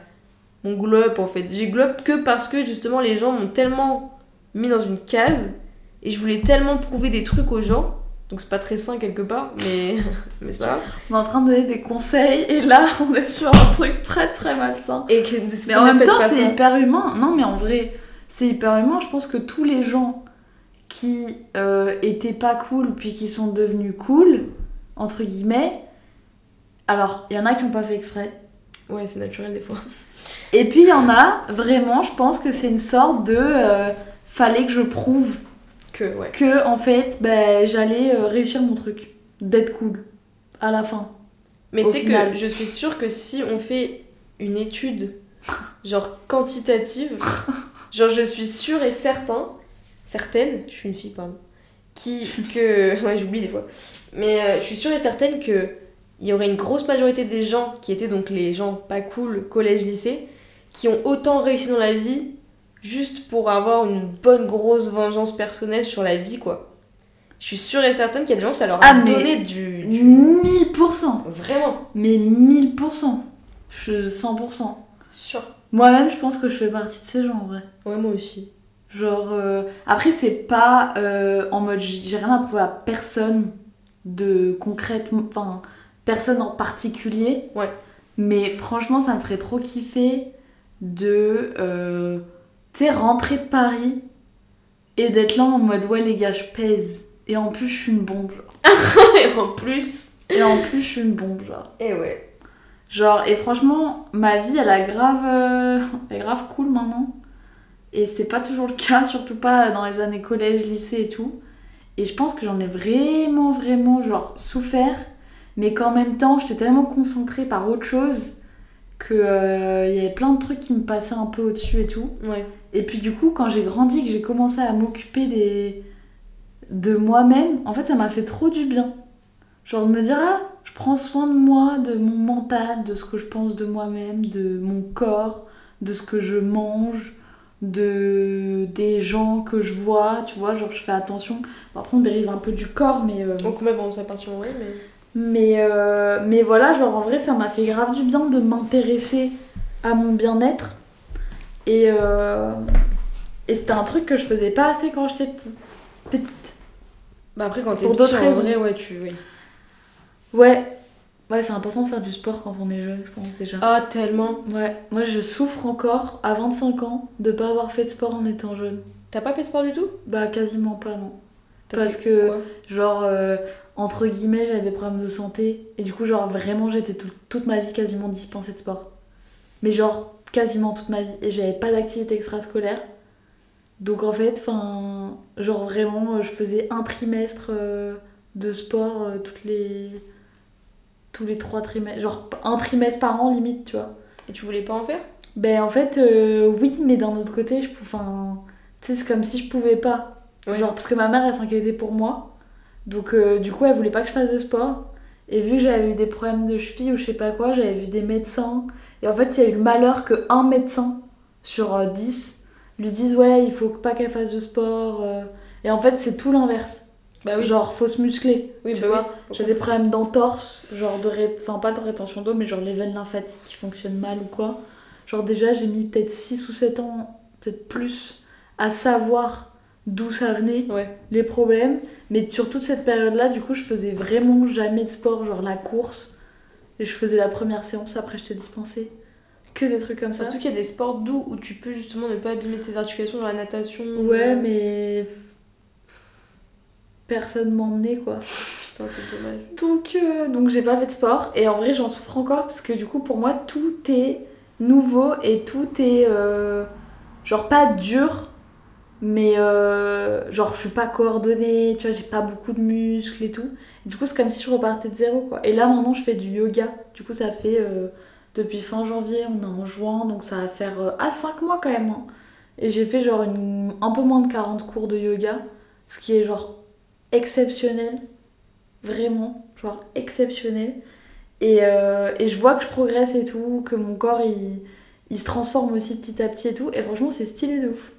mon glow en fait. J'ai glow up que parce que justement les gens m'ont tellement mis dans une case, et je voulais tellement prouver des trucs aux gens. Donc c'est pas très sain quelque part, mais, mais c'est pas grave. On est en train de donner des conseils et là on est sur un truc très très malsain. Et que, Mais en même temps c'est hyper humain. Non mais en vrai c'est hyper humain. Je pense que tous les gens qui euh, étaient pas cool puis qui sont devenus cool, entre guillemets, alors il y en a qui ont pas fait exprès. Ouais, c'est naturel des fois. Et puis il y en a vraiment je pense que c'est une sorte de... euh, fallait que je prouve Que, ouais. que en fait ben, j'allais euh, réussir mon truc. D'être cool. À la fin. Mais tu sais que je suis sûre que si on fait une étude, genre quantitative, genre je suis sûre et certain, certaine, je suis une fille, pardon, qui, que, ouais j'oublie des fois, mais euh, je suis sûre et certaine que il y aurait une grosse majorité des gens qui étaient donc les gens pas cool, collège-lycée, qui ont autant réussi dans la vie juste pour avoir une bonne grosse vengeance personnelle sur la vie, quoi. Je suis sûre et certaine qu'il y a des gens, ça leur a Ah, donné du, du- 1000% Vraiment, Mais 1000% Je 100%. c'est sûr. Moi-même, je pense que je fais partie de ces gens en vrai. Ouais, moi aussi. Genre, euh, après, c'est pas euh, en mode j'ai j'ai rien à prouver à personne de concrètement, enfin, personne en particulier. Ouais. Mais franchement, ça me ferait trop kiffer de, euh, tu sais, rentrer de Paris et d'être là en mode ouais, les gars, je pèse. Et en plus, je suis une bombe, genre. et en plus. Et en plus, je suis une bombe, genre. Et ouais. Genre, et franchement, ma vie, elle a grave, euh, elle est grave cool maintenant. Et c'était pas toujours le cas, surtout pas dans les années collège, lycée et tout. Et je pense que j'en ai vraiment, vraiment, genre, souffert. Mais qu'en même temps, j'étais tellement concentrée par autre chose que euh, il y avait plein de trucs qui me passaient un peu au-dessus et tout. Ouais. Et puis du coup, quand j'ai grandi, que j'ai commencé à m'occuper des... de moi-même, en fait, ça m'a fait trop du bien. Genre de me dire, ah, je prends soin de moi, de mon mental, de ce que je pense de moi-même, de mon corps, de ce que je mange, de des gens que je vois, tu vois, genre je fais attention. Bon, après, on dérive un peu du corps, mais... euh, Donc, même partit en vrai, mais. mais, euh, mais voilà, genre en vrai, ça m'a fait grave du bien de m'intéresser à mon bien-être. Et, euh, et c'était un truc que je faisais pas assez quand j'étais petit- petite. Bah, après, quand t'es Pour d'autres raisons. vrai, ouais, tu. oui. Ouais, ouais, c'est important de faire du sport quand on est jeune, je pense déjà. Ah, tellement. Ouais, moi je souffre encore à 25 ans de pas avoir fait de sport en étant jeune. T'as pas fait de sport du tout? Bah, quasiment pas, non. T'as Parce que- Genre, euh, entre guillemets, j'avais des problèmes de santé. Et du coup, genre, vraiment, j'étais tout- toute ma vie quasiment dispensée de sport. Mais genre, quasiment toute ma vie. Et j'avais pas d'activité extrascolaire. Donc en fait, enfin, genre vraiment, je faisais un trimestre euh, de sport euh, toutes les... tous les trois trimestres. Genre, un trimestre par an, limite, tu vois. Et tu voulais pas en faire? Ben en fait, euh, oui, mais d'un autre côté, je pouvais... Enfin, tu sais, c'est comme si je pouvais pas. Ouais. Genre, parce que ma mère, elle s'inquiétait pour moi. Donc, euh, du coup, elle voulait pas que je fasse de sport. Et vu que j'avais eu des problèmes de cheville ou je sais pas quoi, j'avais vu des médecins. Et en fait, il y a eu le malheur que un médecin sur euh, 10 lui dise Ouais, il faut pas qu'elle fasse de sport. euh. Et en fait, c'est tout l'inverse. Bah oui. Genre, faut se muscler. oui, tu bah vois. oui. J'ai des problèmes d'entorse, genre de ré... enfin pas de rétention d'eau, mais genre les veines lymphatiques qui fonctionnent mal ou quoi. Genre déjà j'ai mis peut-être 6 ou 7 ans, peut-être plus, à savoir d'où ça venait, Ouais. les problèmes. Mais sur toute cette période-là, du coup, je faisais vraiment jamais de sport, genre la course. Et je faisais la première séance, après je te dispensais. Que des trucs comme ça. Surtout qu'il y a des sports doux où tu peux justement ne pas abîmer tes articulations, genre la natation. Ouais, euh, mais... Personne m'emmenait quoi. Putain, c'est dommage. Donc, euh, donc j'ai pas fait de sport et en vrai j'en souffre encore parce que du coup pour moi tout est nouveau et tout est euh, genre pas dur mais euh, genre je suis pas coordonnée, tu vois, j'ai pas beaucoup de muscles et tout. du coup c'est comme si je repartais de zéro quoi. Et là maintenant je fais du yoga, du coup ça fait euh, depuis fin janvier, on est en juin donc ça va faire euh, à 5 mois quand même. hein. Et j'ai fait genre une, un peu moins de 40 cours de yoga, ce qui est genre exceptionnel vraiment, genre exceptionnel. Et, euh, et je vois que je progresse et tout, que mon corps il, il se transforme aussi petit à petit et tout. Et franchement, c'est stylé de ouf.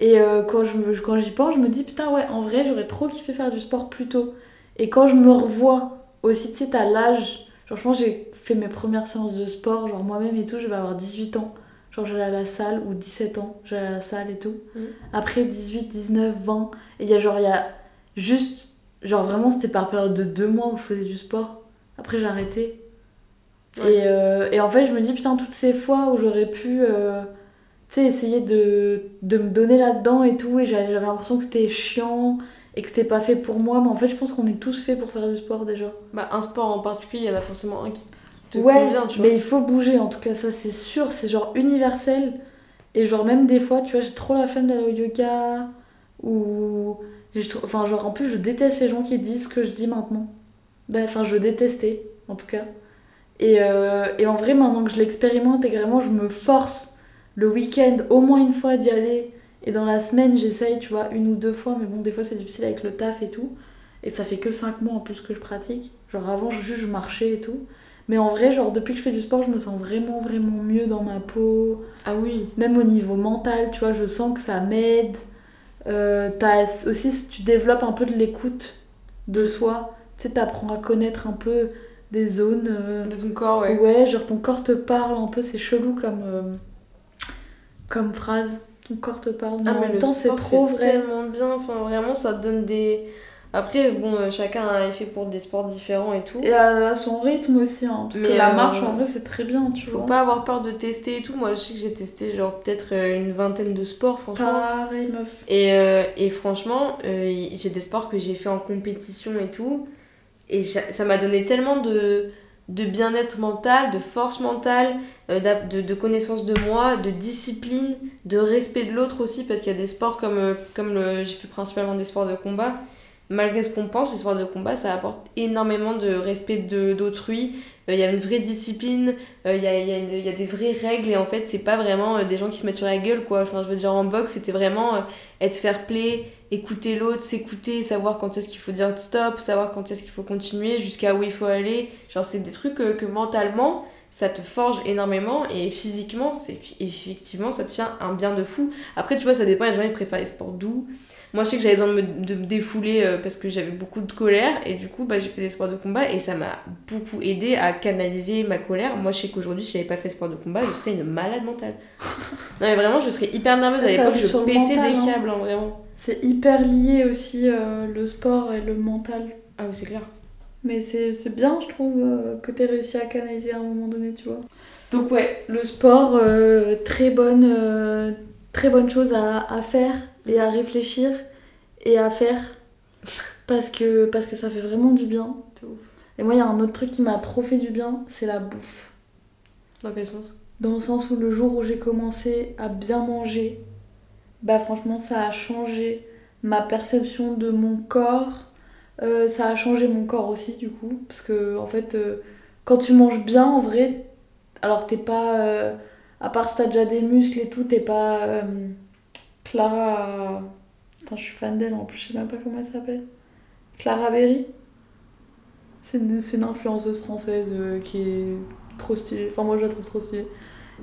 Et euh, quand je me- quand j'y pense, je me dis putain, ouais, en vrai, j'aurais trop kiffé faire du sport plus tôt. Et quand je me revois aussi, tu sais, à l'âge, genre, je pense j'ai fait mes premières séances de sport, genre moi-même et tout, je vais avoir 18 ans. Genre, j'allais à la salle, ou 17 ans, j'allais à la salle et tout. Mhm. Après 18, 19, 20. Et il y a genre, il y a juste Genre vraiment c'était par période de deux mois où je faisais du sport. Après j'ai arrêté. Ouais. Et, euh, et en fait je me dis putain toutes ces fois où j'aurais pu euh, sais essayer de, de me donner là-dedans et tout et j'avais l'impression que c'était chiant et que c'était pas fait pour moi. Mais en fait je pense qu'on est tous faits pour faire du sport déjà. Bah, un sport en particulier, il y en a forcément un qui, qui te ouais convient, tu vois. mais il faut bouger en tout cas ça c'est sûr. C'est genre universel. Et genre même des fois tu vois j'ai trop la flemme d'aller au yoga ou... je Enfin genre en plus je déteste les gens qui disent ce que je dis maintenant. Ben, Enfin je détestais en tout cas. Et, euh, et en vrai maintenant que je l'expérimente et que vraiment je me force le week-end au moins une fois d'y aller. Et dans la semaine j'essaye tu vois une ou deux fois mais bon des fois c'est difficile avec le taf et tout. Et ça fait que 5 mois en plus que je pratique. Genre avant, juste je marchais et tout. Mais en vrai, genre depuis que je fais du sport, je me sens vraiment, vraiment mieux dans ma peau. Ah oui. Même au niveau mental, tu vois, je sens que ça m'aide. Euh, t'as aussi, tu développes un peu de l'écoute de soi. Tu sais, t'apprends à connaître un peu des zones. euh, De ton corps, ouais. Ouais, genre ton corps te parle un peu, c'est chelou comme, euh, comme phrase. Ton corps te parle, mais Ah, en mais même le temps c'est trop vrai. tellement bien. Enfin, vraiment, ça donne des. Après, bon, euh, chacun est fait pour des sports différents et tout. Et à, son rythme aussi, hein, parce Mais, que la euh, marche en vrai c'est très bien, tu Faut vois. pas avoir peur de tester et tout. Moi, je sais que j'ai testé genre peut-être euh, une vingtaine de sports, franchement. Pareil, meuf. Et, euh, et franchement, euh, j'ai des sports que j'ai fait en compétition et tout. Et ça m'a donné tellement de, de bien-être mental, de force mentale, euh, de, de connaissance de moi, de discipline, de respect de l'autre aussi. Parce qu'il y a des sports comme, euh, comme j'ai fait principalement des sports de combat. Malgré ce qu'on pense, les sports de combat, ça apporte énormément de respect d'autrui. Euh, Il y a une vraie discipline, euh, il y, a, y a des vraies règles et en fait, c'est pas vraiment euh, des gens qui se mettent sur la gueule quoi. Enfin, je veux dire, en boxe, c'était vraiment être fair play, écouter l'autre, s'écouter, savoir quand est-ce qu'il faut dire stop, savoir quand est-ce qu'il faut continuer, jusqu'à où il faut aller. Genre, c'est des trucs que mentalement, ça te forge énormément et physiquement, c'est effectivement, ça te fait un bien de fou. Après, tu vois, ça dépend, il y a des gens qui préfèrent les sports doux. Moi, je sais que j'avais besoin de me, de me défouler euh, parce que j'avais beaucoup de colère et du coup, bah, j'ai fait des sports de combat et ça m'a beaucoup aidé à canaliser ma colère. Moi, je sais qu'aujourd'hui, si j'avais pas fait sport de combat, je serais une malade mentale. non, mais vraiment, je serais hyper nerveuse. À l'époque, je pétais mental, des hein. câbles, hein, vraiment. C'est hyper lié aussi euh, le sport et le mental. Ah oui, c'est clair. Mais c'est c'est bien, je trouve, euh, que t'aies réussi à canaliser à un moment donné, tu vois. Donc ouais, le sport, très, bonne, très bonne chose à, à faire et à réfléchir et à faire. Parce que, parce que ça fait vraiment du bien. Et moi, il y a un autre truc qui m'a trop fait du bien, c'est la bouffe. Dans quel sens? Dans le sens où le jour où j'ai commencé à bien manger, bah franchement ça a changé ma perception de mon corps. Euh, ça a changé mon corps aussi du coup. Parce que en fait, euh, quand tu manges bien en vrai, alors t'es pas... euh, à part si t'as déjà des muscles et tout, t'es pas... Clara... Putain, je suis fan d'elle en plus, je sais même pas comment elle s'appelle. Clara Berry. C'est une, une influenceuse française euh, qui est trop stylée. Enfin, moi, je la trouve trop stylée.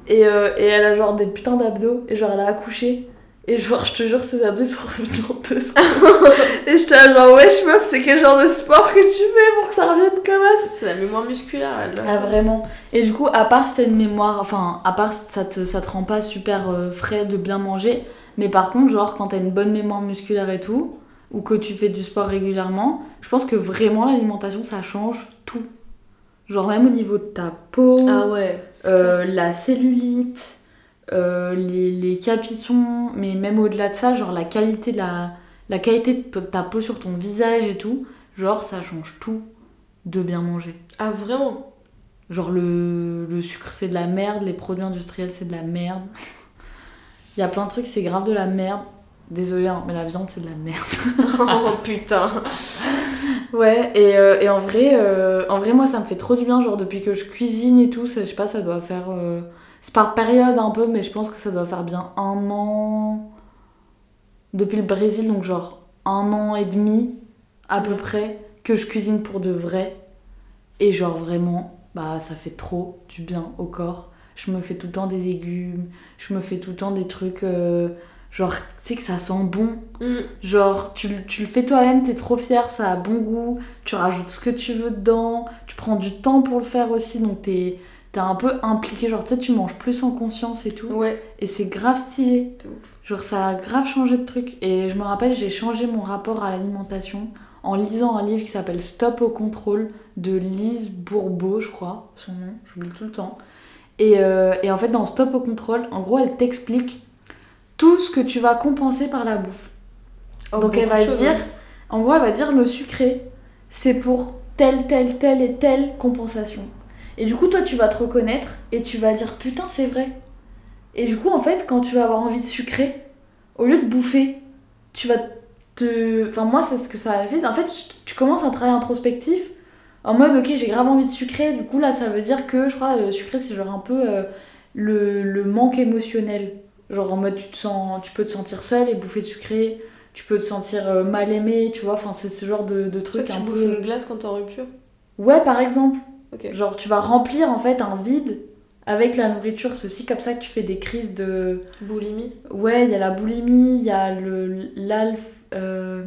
Et, euh, et elle a genre des putains d'abdos. Et genre, elle a accouché. Et genre, je te jure, ses abdos sont revenus en deux secondes. et j'étais là, genre, wesh meuf, c'est quel genre de sport que tu fais pour que ça revienne comme ça? C'est la mémoire musculaire, elle. ah vraiment Et du coup, à part si t'as une mémoire, enfin, à part ça te, ça te rend pas super euh, frais de bien manger, mais par contre, genre, quand t'as une bonne mémoire musculaire et tout, ou que tu fais du sport régulièrement, je pense que vraiment l'alimentation, ça change tout. Genre même au niveau de ta peau, Ah ouais. euh, la cellulite, euh, les, les capitons, mais même au-delà de ça, genre la qualité de la, la qualité de ta- peau sur ton visage et tout, genre ça change tout de bien manger. Ah vraiment? Genre le, le sucre c'est de la merde, les produits industriels c'est de la merde. Il y a plein de trucs, c'est grave de la merde. Désolée, hein, mais la viande c'est de la merde. Oh putain Ouais, et, euh, et en, vrai, euh, en vrai, moi ça me fait trop du bien. Genre depuis que je cuisine et tout, ça, je sais pas, ça doit faire. euh, C'est par période un peu, mais je pense que ça doit faire bien un an. Depuis le Brésil, donc genre un an et demi à peu près, que je cuisine pour de vrai. Et genre vraiment, bah ça fait trop du bien au corps. Je me fais tout le temps des légumes, je me fais tout le temps des trucs. euh, genre, tu sais que ça sent bon. Mm. Genre, tu, le- tu le fais toi-même, t'es trop fier, ça a bon goût, tu rajoutes ce que tu veux dedans, tu prends du temps pour le faire aussi, donc t'es t'es un peu impliqué, genre tu sais, tu manges plus en conscience et tout. Ouais, Et c'est grave stylé. Genre, ça a grave changé de truc. Et je me rappelle, j'ai changé mon rapport à l'alimentation en lisant un livre qui s'appelle Stop au contrôle de Lise Bourbeau, je crois, son nom, j'oublie tout le temps. Et, euh, et en fait, dans Stop au contrôle, en gros, elle t'explique tout ce que tu vas compenser par la bouffe. Oh, Donc elle va dire, en gros, elle va dire le sucré, c'est pour telle, telle, telle et telle compensation. Et du coup, toi, tu vas te reconnaître et tu vas dire putain, c'est vrai. Et du coup, en fait, quand tu vas avoir envie de sucrer, au lieu de bouffer, tu vas te. Enfin, moi, c'est ce que ça a fait. En fait, tu commences un travail introspectif en mode, ok, j'ai grave envie de sucrer. Du coup, là, ça veut dire que je crois, le sucré, c'est genre un peu euh, le, le manque émotionnel. Genre en mode, tu, te sens, tu peux te sentir seul et bouffer de sucré. tu peux te sentir euh, mal aimé, tu vois. Enfin, c'est ce genre de, de Toi, truc tu un bouffes peu. une glace quand t'es en rupture? Ouais, par exemple. Ok. Genre, tu vas remplir en fait un vide avec la nourriture. C'est aussi comme ça que tu fais des crises de. Boulimie? Ouais, il y a la boulimie, il y a euh,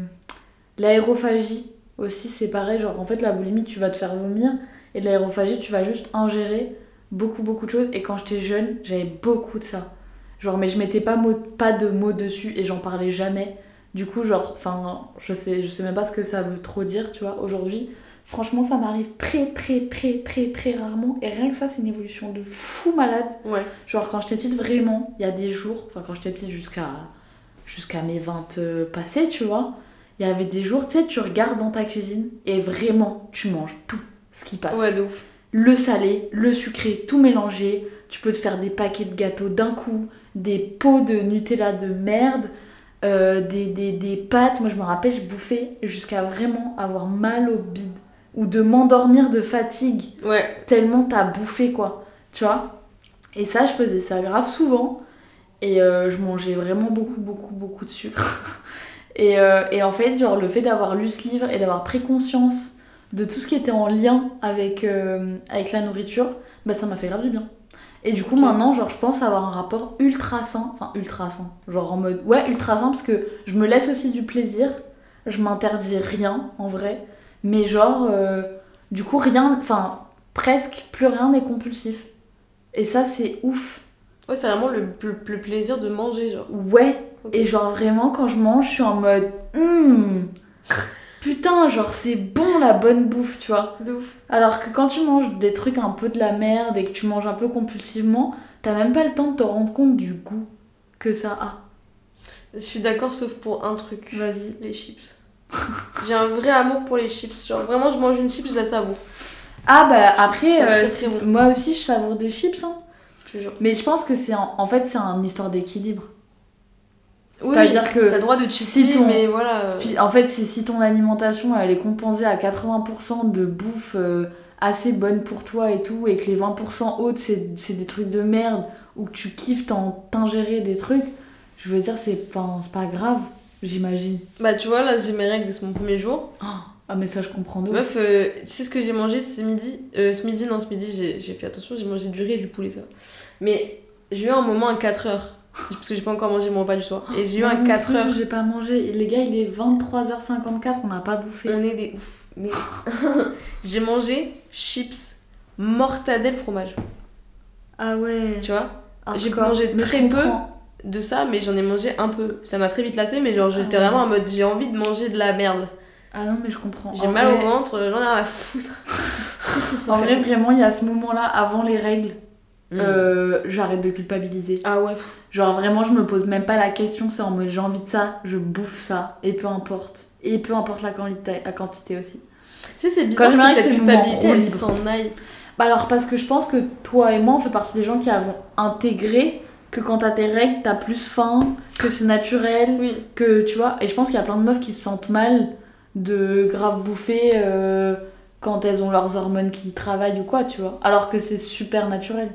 l'aérophagie aussi, c'est pareil. Genre, en fait, la boulimie, tu vas te faire vomir. Et l'aérophagie, tu vas juste ingérer beaucoup, beaucoup de choses. Et quand j'étais jeune, j'avais beaucoup de ça. Genre, mais je mettais pas, mot, pas de mots dessus et j'en parlais jamais. Du coup, genre, enfin, je sais, je sais même pas ce que ça veut trop dire, tu vois, aujourd'hui. Franchement, ça m'arrive très, très, très, très, très rarement. Et rien que ça, c'est une évolution de fou malade. Ouais. Genre quand j'étais petite, vraiment, il y a des jours, enfin quand j'étais petite jusqu'à jusqu'à mes 20 euh, passés, tu vois, il y avait des jours, tu sais, tu regardes dans ta cuisine et vraiment, tu manges tout ce qui passe. Ouais, de ouf. Le salé, le sucré, tout mélangé. Tu peux te faire des paquets de gâteaux d'un coup, des pots de Nutella de merde, euh, des, des, des pâtes. Moi, je me rappelle, je bouffais jusqu'à vraiment avoir mal au bide. Ou de m'endormir de fatigue Ouais. tellement t'as bouffé quoi, tu vois? Et ça, je faisais ça grave souvent. Et euh, je mangeais vraiment beaucoup, beaucoup, beaucoup de sucre. et, euh, et en fait, genre, le fait d'avoir lu ce livre et d'avoir pris conscience de tout ce qui était en lien avec, euh, avec la nourriture, bah ça m'a fait grave du bien. Et du coup, maintenant, genre, je pense avoir un rapport ultra sain. Enfin, ultra sain. Genre en mode. Ouais, ultra sain parce que je me laisse aussi du plaisir. Je m'interdis rien, en vrai. Mais genre, euh, du coup, rien. Enfin, presque plus rien n'est compulsif. Et ça, c'est ouf. Ouais, c'est vraiment le, le, le plaisir de manger, genre. Ouais. Et genre, vraiment, quand je mange, je suis en mode. Hum. Putain, genre, c'est bon la bonne bouffe, tu vois. De ouf. Alors que quand tu manges des trucs un peu de la merde et que tu manges un peu compulsivement, t'as même pas le temps de te rendre compte du goût que ça a. Je suis d'accord, sauf pour un truc. Vas-y. Les chips. J'ai un vrai amour pour les chips. Genre, vraiment, je mange une chips, je la savoure. Ah bah après, euh, bon. moi aussi je savoure des chips, hein. Je te jure. Mais je pense que c'est en, en fait c'est une histoire d'équilibre. Oui, C'est-à-dire T'as que le droit de si chipper, ton- mais voilà. euh, Puis, en fait c'est si ton alimentation elle est compensée à 80% de bouffe euh, assez bonne pour toi et tout, et que les 20% autres c'est des trucs de merde, ou que tu kiffes t'en- t'ingérer des trucs, je veux dire c'est enfin, pas grave, j'imagine. Bah, tu vois, là, j'ai mes règles, c'est mon premier jour. Ah mais ça je comprends ouf. Meuf, euh, tu sais ce que j'ai mangé ce midi? Euh, Ce midi, non, ce midi, j'ai fait attention, j'ai mangé du riz et du poulet, ça. Mais j'ai eu un moment à 4 heures. Parce que j'ai pas encore mangé mon repas du soir. Et j'ai eu un non 4 plus, heures. J'ai pas mangé. Les gars, il est 23h54, on n'a pas bouffé. On est des ouf. Mais j'ai mangé chips, mortadelle, fromage. Ah ouais. Tu vois? J'ai hardcore. mangé Mais très peu. comprends. De ça, mais j'en ai mangé un peu. Ça m'a très vite lassé, mais genre j'étais Ah ouais. vraiment en mode j'ai envie de manger de la merde. Ah non, mais je comprends. J'ai mal au ventre, j'en ai rien à foutre. En vrai, vraiment, il y a ce moment-là, avant les règles, Mm. euh, j'arrête de culpabiliser. Ah ouais, Genre, vraiment, je me pose même pas la question, c'est en mode j'ai envie de ça, je bouffe ça, et peu importe. Et peu importe la quantité, la quantité aussi. Tu sais, c'est Quand bizarre me que que cette culpabilité, elle s'en aille. Bah alors, parce que je pense que toi et moi, on fait partie des gens qui avons intégré que quand t'as tes règles, t'as plus faim, que c'est naturel, Oui. que tu vois. Et je pense qu'il y a plein de meufs qui se sentent mal de grave bouffer euh, quand elles ont leurs hormones qui travaillent ou quoi, tu vois. Alors que c'est super naturel.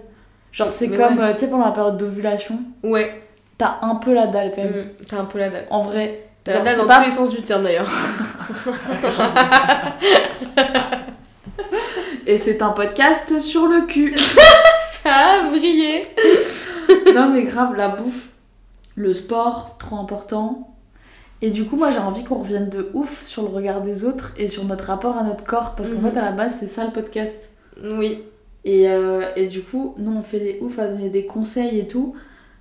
Genre, c'est comme, ouais. euh, tu sais, pendant la période d'ovulation, Ouais, t'as un peu la dalle quand même. Mm, t'as un peu la dalle. En vrai. T'as la dalle dans pas- tous les sens du terme d'ailleurs. Et c'est un podcast sur le cul. Ça a brillé. non, mais grave, la bouffe, le sport, trop important. Et du coup, moi, j'ai envie qu'on revienne de ouf sur le regard des autres et sur notre rapport à notre corps. Parce qu'en Mhm. fait, à la base, c'est ça le podcast. Oui. Et, euh, et du coup, nous, on fait des ouf à donner des conseils et tout.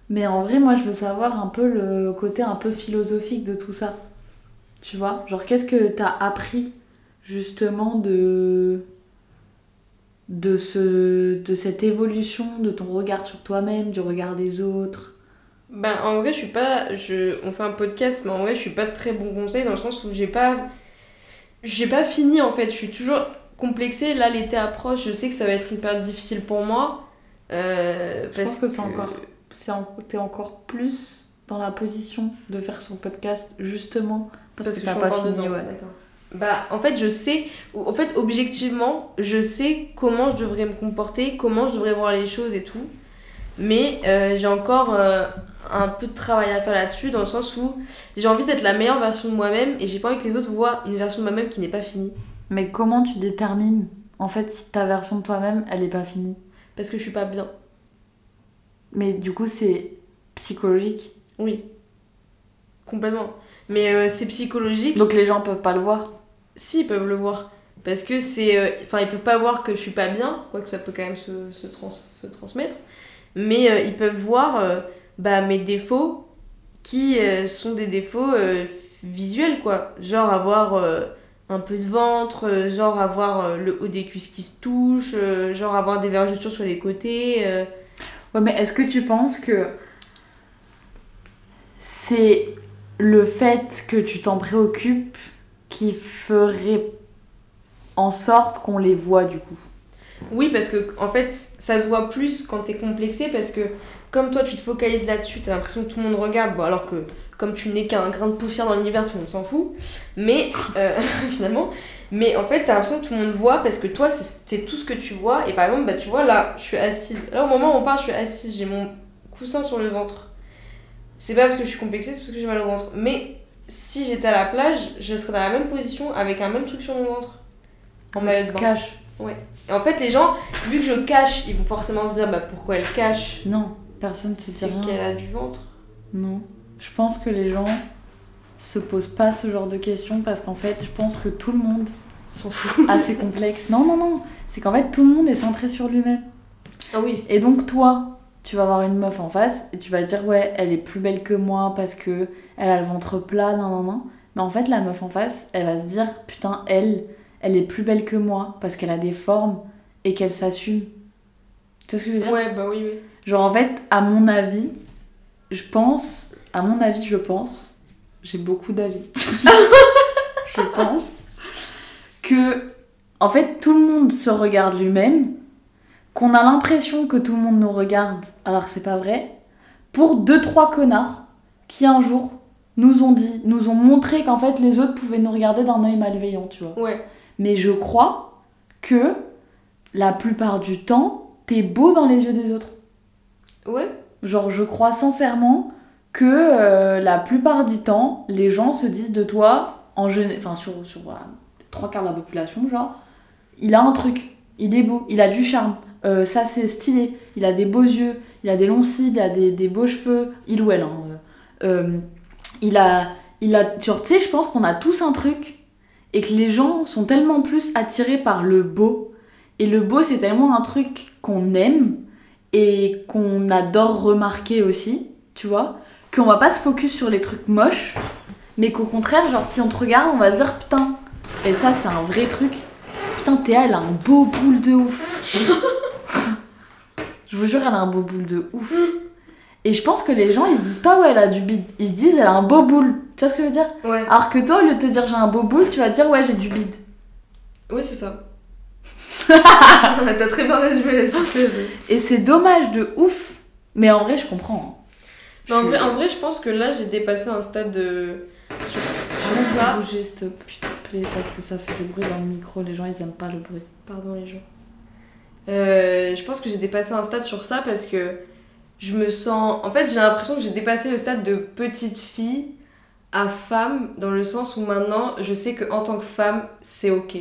Mais en vrai, moi, je veux savoir un peu le côté un peu philosophique de tout ça. Tu vois Genre, qu'est-ce que t'as appris, justement, de... De, ce, de cette évolution de ton regard sur toi-même, du regard des autres? Ben en vrai, je suis pas. Je... On fait un podcast, mais en vrai, je suis pas de très bon conseil dans le sens où j'ai pas. J'ai pas fini en fait. Je suis toujours complexée. Là, l'été approche. Je sais que ça va être une période difficile pour moi. Euh, Je parce pense que c'est encore... c'est en- T'es encore plus dans la position de faire son podcast, justement, parce, que, je t'as pas fini. ouais. Bah, en fait, je sais, en fait, objectivement, je sais comment je devrais me comporter, comment je devrais voir les choses et tout. Mais euh, j'ai encore euh, un peu de travail à faire là-dessus, dans le sens où j'ai envie d'être la meilleure version de moi-même et j'ai pas envie que les autres voient une version de moi-même qui n'est pas finie. Mais comment tu détermines en fait si ta version de toi-même elle est pas finie? Parce que je suis pas bien. Mais du coup c'est psychologique? Oui. Complètement. Mais euh, c'est psychologique. Donc les gens peuvent pas le voir? Si, ils peuvent le voir. Parce que c'est. euh, Enfin, ils peuvent pas voir que je suis pas bien, quoique ça peut quand même se, se, trans- se transmettre. Mais euh, ils peuvent voir euh, bah, mes défauts qui euh, sont des défauts euh, visuels, quoi. Genre avoir euh, un peu de ventre, euh, genre avoir euh, le haut des cuisses qui se touche, euh, genre avoir des vergetures sur les côtés. Ouais, mais est-ce que tu penses que c'est le fait que tu t'en préoccupes qui ferait en sorte qu'on les voit du coup? Oui, parce que en fait, ça se voit plus quand t'es complexé parce que comme toi tu te focalises là-dessus, t'as l'impression que tout le monde regarde, bon, alors que comme tu n'es qu'un grain de poussière dans l'univers, tout le monde s'en fout. Mais euh, finalement, mais en fait, t'as l'impression que tout le monde voit parce que toi, c'est c'est tout ce que tu vois. Et par exemple, bah, tu vois, là, je suis assise. Là, au moment où on parle, je suis assise, j'ai mon coussin sur le ventre. C'est pas parce que je suis complexée, c'est parce que j'ai mal au ventre. Mais si j'étais à la plage, je serais dans la même position avec un même truc sur mon ventre. En maillot de bain. te caches Et en fait, les gens, vu que je cache, ils vont forcément se dire bah, pourquoi elle cache? Non, personne dit C'est rien. qu'elle a du ventre. Non. Je pense que les gens se posent pas ce genre de questions parce qu'en fait, je pense que tout le monde S'en fout. a ses complexes. Non, non, non. C'est qu'en fait, tout le monde est centré sur lui-même. Ah oui. Et donc, toi, tu vas voir une meuf en face et tu vas dire, ouais, elle est plus belle que moi parce que elle a le ventre plat, non, non, non. Mais en fait, la meuf en face, elle va se dire, putain, elle, elle est plus belle que moi parce qu'elle a des formes et qu'elle s'assume. Tu vois ce que je veux dire? Ouais, bah oui, oui. Genre en fait, à mon avis, je pense, à mon avis, je pense, j'ai beaucoup d'avis. je pense que en fait, tout le monde se regarde lui-même, qu'on a l'impression que tout le monde nous regarde, alors c'est pas vrai, pour deux trois connards qui un jour nous ont dit, nous ont montré qu'en fait les autres pouvaient nous regarder d'un œil malveillant, tu vois. Ouais. Mais je crois que la plupart du temps, t'es beau dans les yeux des autres. Ouais. Genre, je crois sincèrement que euh, la plupart du temps, les gens se disent de toi, en enfin, sur, sur trois quarts de la population, genre, il a un truc, il est beau, il a du charme, euh, ça c'est stylé, il a des beaux yeux, il a des longs cils, il a des, des beaux cheveux, il ou elle, hein, euh, il a, il a, tu sais, je pense qu'on a tous un truc, et que les gens sont tellement plus attirés par le beau, et le beau c'est tellement un truc qu'on aime, et qu'on adore remarquer aussi, tu vois, qu'on va pas se focus sur les trucs moches, mais qu'au contraire, genre si on te regarde, on va se dire putain, et ça c'est un vrai truc, putain Théa elle a un beau boule de ouf. je vous jure, elle a un beau boule de ouf. Et je pense que les gens ils se disent pas ouais elle a du bide, ils se disent elle a un beau boule. Tu vois ce que je veux dire? Ouais. Alors que toi, au lieu de te dire j'ai un beau boule, tu vas te dire ouais j'ai du bide. Ouais, c'est ça. T'as très bien résumé la situation. Et c'est dommage de ouf, mais en vrai je comprends. En vrai, en vrai, je pense que là, j'ai dépassé un stade de. Sur, ça. de bouger, s'il te s'il te plaît, parce que ça fait du bruit dans le micro. Les gens, ils aiment pas le bruit. Pardon, les gens. Euh, je pense que j'ai dépassé un stade sur ça parce que je me sens. En fait, j'ai l'impression que j'ai dépassé le stade de petite fille à femme, dans le sens où maintenant, je sais que en tant que femme, c'est ok.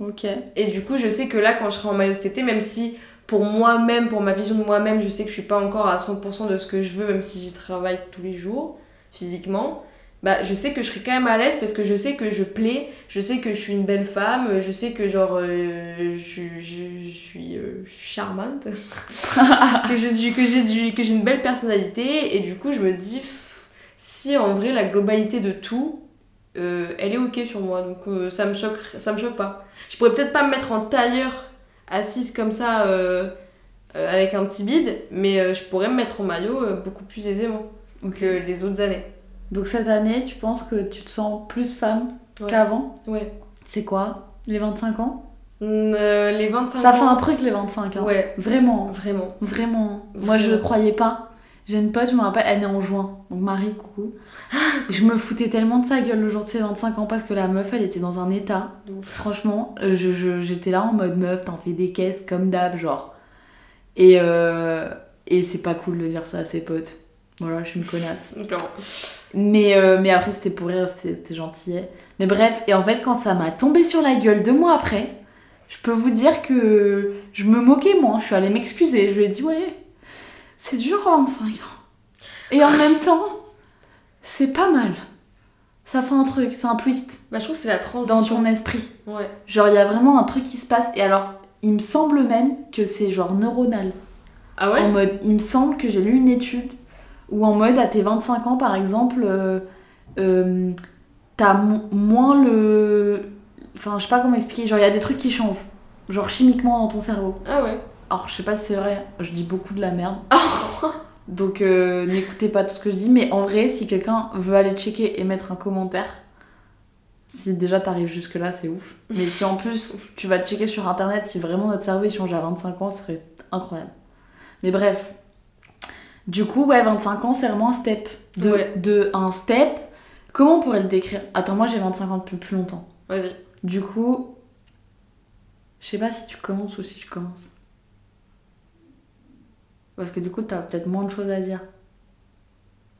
Ok. Et du coup, je sais que là, quand je serai en maillot cet été, même si pour moi-même, pour ma vision de moi-même, je sais que je suis pas encore à 100% de ce que je veux, même si j'y travaille tous les jours, physiquement, bah, je sais que je serai quand même à l'aise parce que je sais que je plais, je sais que je suis une belle femme, je sais que genre, euh, je, je- je suis euh, charmante, que j'ai du, que j'ai du, que j'ai une belle personnalité, et du coup, je me dis, pff, si en vrai, la globalité de tout, euh, elle est ok sur moi, donc euh, ça me choque, ça me choque pas. Je pourrais peut-être pas me mettre en tailleur assise comme ça euh, euh, avec un petit bide, mais euh, je pourrais me mettre en maillot beaucoup plus aisément que les autres années. Donc cette année, tu penses que tu te sens plus femme Ouais. qu'avant? Ouais. C'est quoi? Les 25 ans? Euh, les 25 Ça fait un truc les 25 ans. Ouais, Vraiment. vraiment. Vraiment. Moi, je Vraiment. croyais pas. J'ai une pote, je me rappelle, elle est en juin. Donc Marie, coucou. Je me foutais tellement de sa gueule le jour de ses 25 ans parce que la meuf, elle était dans un état. Franchement, je, je- j'étais là en mode meuf, t'en fais des caisses comme d'hab, genre. Et, euh, et c'est pas cool de dire ça à ses potes. Voilà, je suis une connasse. Mais, euh, mais après, c'était pour rire, c'était gentillet. Mais bref, et en fait, quand ça m'a tombé sur la gueule deux mois après, je peux vous dire que je me moquais, moi. Je suis allée m'excuser. Je lui ai dit, ouais, c'est dur 25 ans. Et en même temps, c'est pas mal. Ça fait un truc, c'est un twist Bah, je trouve que c'est la transition. dans ton esprit. Ouais. Genre, il y a vraiment un truc qui se passe. Et alors, il me semble même que c'est genre neuronal. Ah ouais? En mode, il me semble que j'ai lu une étude où en mode, à tes 25 ans, par exemple, euh, euh, t'as mo- moins le... Enfin, je sais pas comment expliquer. Genre, il y a des trucs qui changent. Genre, chimiquement dans ton cerveau. Ah ouais. Alors, je sais pas si c'est vrai. Je dis beaucoup de la merde. Donc, euh, n'écoutez pas tout ce que je dis. Mais en vrai, si quelqu'un veut aller checker et mettre un commentaire, si déjà t'arrives jusque-là, c'est ouf. Mais si en plus, tu vas checker sur Internet si vraiment notre cerveau il change à 25 ans, ce serait incroyable. Mais bref. Du coup, ouais, 25 ans, c'est vraiment un step. De, Ouais. de un step. Comment on pourrait le décrire? Attends, moi j'ai 25 ans depuis plus longtemps. Vas-y. Du coup, je sais pas si tu commences ou si je commence. Parce que du coup, t'as peut-être moins de choses à dire.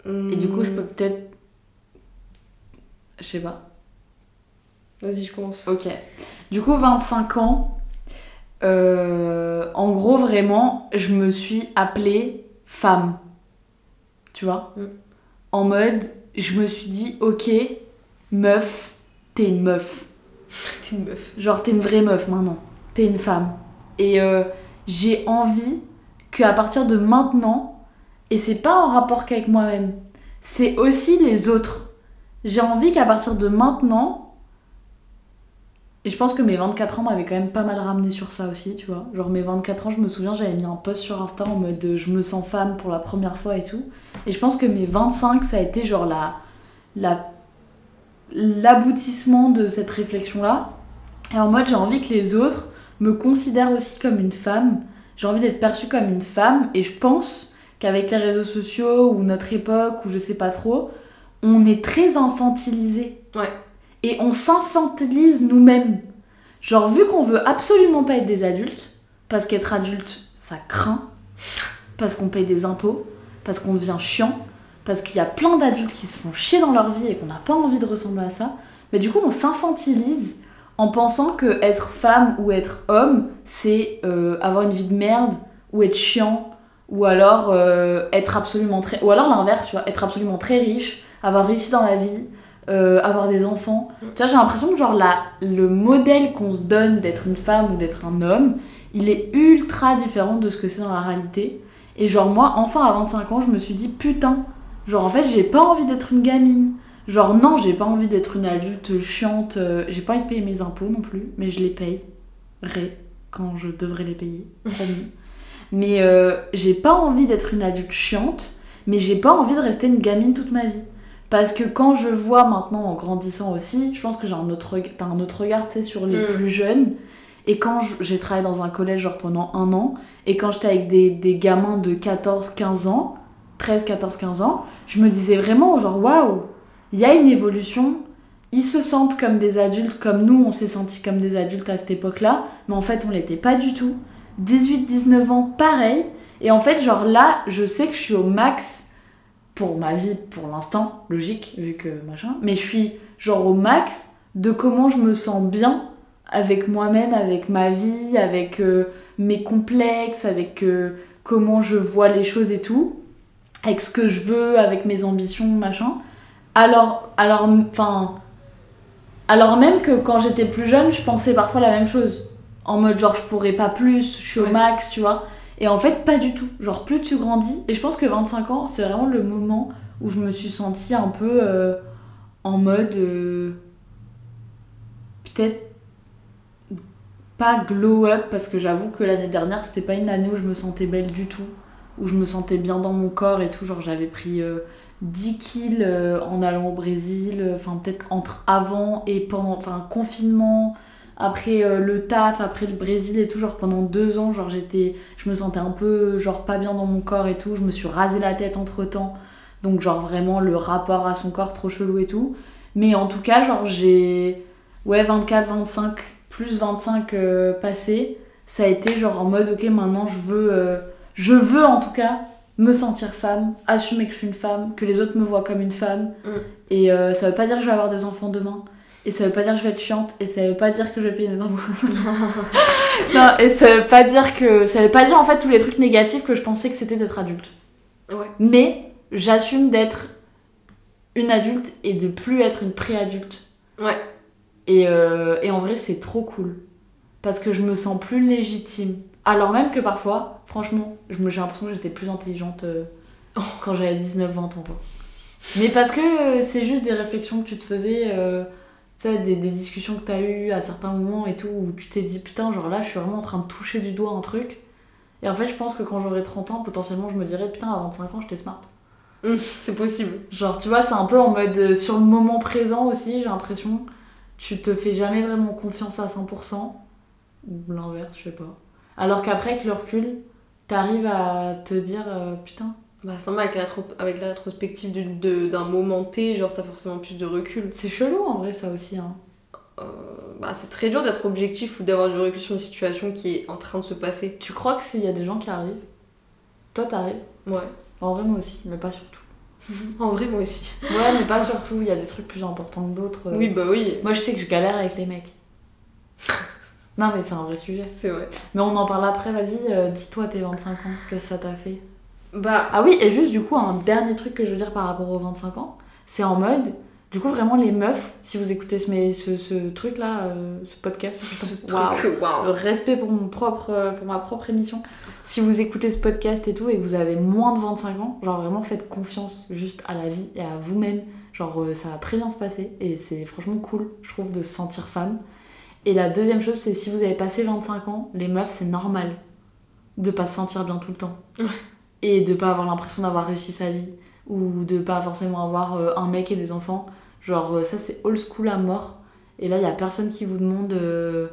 Et du coup, je peux peut-être. Je sais pas. Vas-y, je commence. Ok. Du coup, 25 ans. euh, en gros, vraiment, je me suis appelée femme. Tu vois? Mm. En mode, je me suis dit, ok, meuf, t'es une meuf. T'es une meuf. Genre, t'es une vraie meuf maintenant. T'es une femme. Et euh, j'ai envie qu'à partir de maintenant, et c'est pas en rapport qu'avec moi-même, c'est aussi les autres. J'ai envie qu'à partir de maintenant, et je pense que mes 24 ans m'avaient quand même pas mal ramené sur ça aussi, tu vois. Genre, mes 24 ans, je me souviens, j'avais mis un post sur Insta en mode euh, je me sens femme pour la première fois et tout. Et je pense que mes 25, ça a été genre la. la l'aboutissement de cette réflexion-là. Et en mode, j'ai envie que les autres me considèrent aussi comme une femme. J'ai envie d'être perçue comme une femme. Et je pense qu'avec les réseaux sociaux ou notre époque ou je sais pas trop, on est très infantilisé. Ouais. Et on s'infantilise nous-mêmes. Genre, vu qu'on veut absolument pas être des adultes, parce qu'être adulte, ça craint, parce qu'on paye des impôts, parce qu'on devient chiant, parce qu'il y a plein d'adultes qui se font chier dans leur vie et qu'on n'a pas envie de ressembler à ça. Mais du coup, on s'infantilise en pensant que être femme ou être homme, c'est euh, avoir une vie de merde, ou être chiant, ou alors euh, être absolument très. Ou alors l'inverse, tu vois, être absolument très riche, avoir réussi dans la vie, euh, avoir des enfants. Tu vois, j'ai l'impression que genre la, le modèle qu'on se donne d'être une femme ou d'être un homme, il est ultra différent de ce que c'est dans la réalité. Et genre moi, enfin à 25 ans, je me suis dit putain, genre en fait j'ai pas envie d'être une gamine. Genre non, j'ai pas envie d'être une adulte chiante, euh, j'ai pas envie de payer mes impôts non plus, mais je les paye. Ré, quand je devrais les payer, promis. Mais euh, j'ai pas envie d'être une adulte chiante, mais j'ai pas envie de rester une gamine toute ma vie. Parce que quand je vois maintenant en grandissant aussi, je pense que j'ai un autre, un autre regard sur les Mm. plus jeunes. Et quand j'ai travaillé dans un collège genre pendant un an, et quand j'étais avec des, des gamins de 14-15 ans, 13, 14, 15 ans, je me disais vraiment genre waouh, il y a une évolution. Ils se sentent comme des adultes, comme nous on s'est sentis comme des adultes à cette époque-là, mais en fait on l'était pas du tout. 18-19 ans, pareil. Et en fait, genre là, je sais que je suis au max pour ma vie pour l'instant, logique, vu que machin, mais je suis genre au max de comment je me sens bien avec moi-même, avec ma vie, avec euh, mes complexes, avec euh, comment je vois les choses et tout, avec ce que je veux, avec mes ambitions, machin. Alors, alors, enfin, alors même que quand j'étais plus jeune, je pensais parfois la même chose. En mode genre je pourrais pas plus, je suis au Ouais. max, tu vois. Et en fait, pas du tout. Genre plus tu grandis, et je pense que 25 ans, c'est vraiment le moment où je me suis sentie un peu euh, en mode. euh, Peut-être pas glow up, parce que j'avoue que l'année dernière, c'était pas une année où je me sentais belle du tout. Où je me sentais bien dans mon corps et tout. Genre j'avais pris euh, 10 kills euh, en allant au Brésil, euh, enfin peut-être entre avant et pendant, enfin confinement, après euh, le taf, après le Brésil et tout, genre pendant deux ans, genre j'étais, je me sentais un peu genre pas bien dans mon corps et tout, je me suis rasé la tête entre temps, donc genre vraiment le rapport à son corps trop chelou et tout, mais en tout cas genre j'ai, ouais 24, 25, plus 25 euh, passés, ça a été genre en mode ok maintenant je veux, je veux en tout cas me sentir femme, assumer que je suis une femme, que les autres me voient comme une femme. Mm. Et euh, ça veut pas dire que je vais avoir des enfants demain. Et ça veut pas dire que je vais être chiante. Et ça veut pas dire que je vais payer mes impôts. non, et ça veut pas dire que. Ça veut pas dire en fait tous les trucs négatifs que je pensais que c'était d'être adulte. Ouais. Mais j'assume d'être une adulte et de plus être une pré-adulte. Ouais. Et, euh, et en vrai, c'est trop cool. Parce que je me sens plus légitime. Alors même que parfois, franchement, j'ai l'impression que j'étais plus intelligente euh, quand j'avais 19-20 ans. Quoi. Mais parce que euh, c'est juste des réflexions que tu te faisais, euh, tu sais, des, des discussions que tu as eues à certains moments et tout, où tu t'es dit, putain, genre là, je suis vraiment en train de toucher du doigt un truc. Et en fait, je pense que quand j'aurai 30 ans, potentiellement, je me dirais, putain, à 25 ans, j'étais smart. Hum, c'est possible. Genre, tu vois, c'est un peu en mode sur le moment présent aussi, j'ai l'impression. Tu te fais jamais vraiment confiance à 100%. Ou l'inverse, je sais pas. Alors qu'après, avec le recul, t'arrives à te dire, euh, putain, Bah, c'est normal, avec la, avec la rétrospective d'un moment T, genre t'as forcément plus de recul. c'est chelou en vrai, ça aussi. Hein. Euh, bah, c'est très dur d'être objectif ou d'avoir du recul sur une situation qui est en train de se passer. Tu crois que s'il y a des gens qui arrivent, toi t'arrives? Ouais. En vrai, moi aussi, mais pas surtout. En vrai, moi aussi. Ouais, mais pas surtout, il y a des trucs plus importants que d'autres. euh. Oui, bah oui, Moi, je sais que je galère avec les mecs. Non, mais c'est un vrai sujet. c'est vrai. Mais on en parle après, vas-y, euh, dis-toi tes 25 ans, qu'est-ce que ça t'a fait? Bah, Ah oui, et juste du coup, un dernier truc que je veux dire par rapport aux 25 ans, c'est en mode, du coup, vraiment les meufs, si vous écoutez ce, mais ce, ce truc-là, euh, ce podcast, truc, le respect pour, mon propre, euh, pour ma propre émission. Si vous écoutez ce podcast et tout, et que vous avez moins de 25 ans, genre vraiment faites confiance juste à la vie et à vous-même. Genre, euh, ça va très bien se passer, et c'est franchement cool, je trouve, de se sentir femme. Et la deuxième chose, c'est si vous avez passé 25 ans, les meufs, c'est normal de pas se sentir bien tout le temps. Et de pas avoir l'impression d'avoir réussi sa vie. Ou de pas forcément avoir euh, un mec et des enfants. Genre, euh, ça, c'est old school à mort. Et là, il y a personne qui vous demande. euh,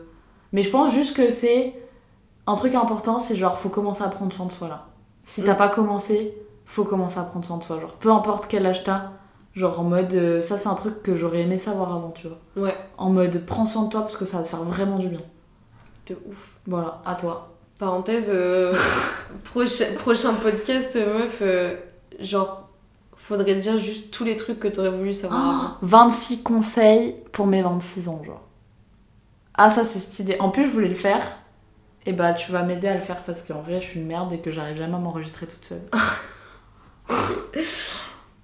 Mais je pense juste que c'est. Un truc important, c'est genre, faut commencer à prendre soin de soi là. Si t'as Mm. pas commencé, faut commencer à prendre soin de soi. Genre, peu importe quel âge t'as. Genre, en mode. euh, ça, c'est un truc que j'aurais aimé savoir avant, tu vois. Ouais, En mode, prends soin de toi parce que ça va te faire vraiment du bien. de ouf. Voilà, à toi. Parenthèse, euh, prochain, prochain podcast, euh, meuf, euh, genre, faudrait dire juste tous les trucs que t'aurais voulu savoir avant. 26 conseils pour mes 26 ans, genre. Ah, ça, c'est cette idée. En plus, je voulais le faire. Et bah, tu vas m'aider à le faire parce qu'en vrai, je suis une merde et que j'arrive jamais à m'enregistrer toute seule.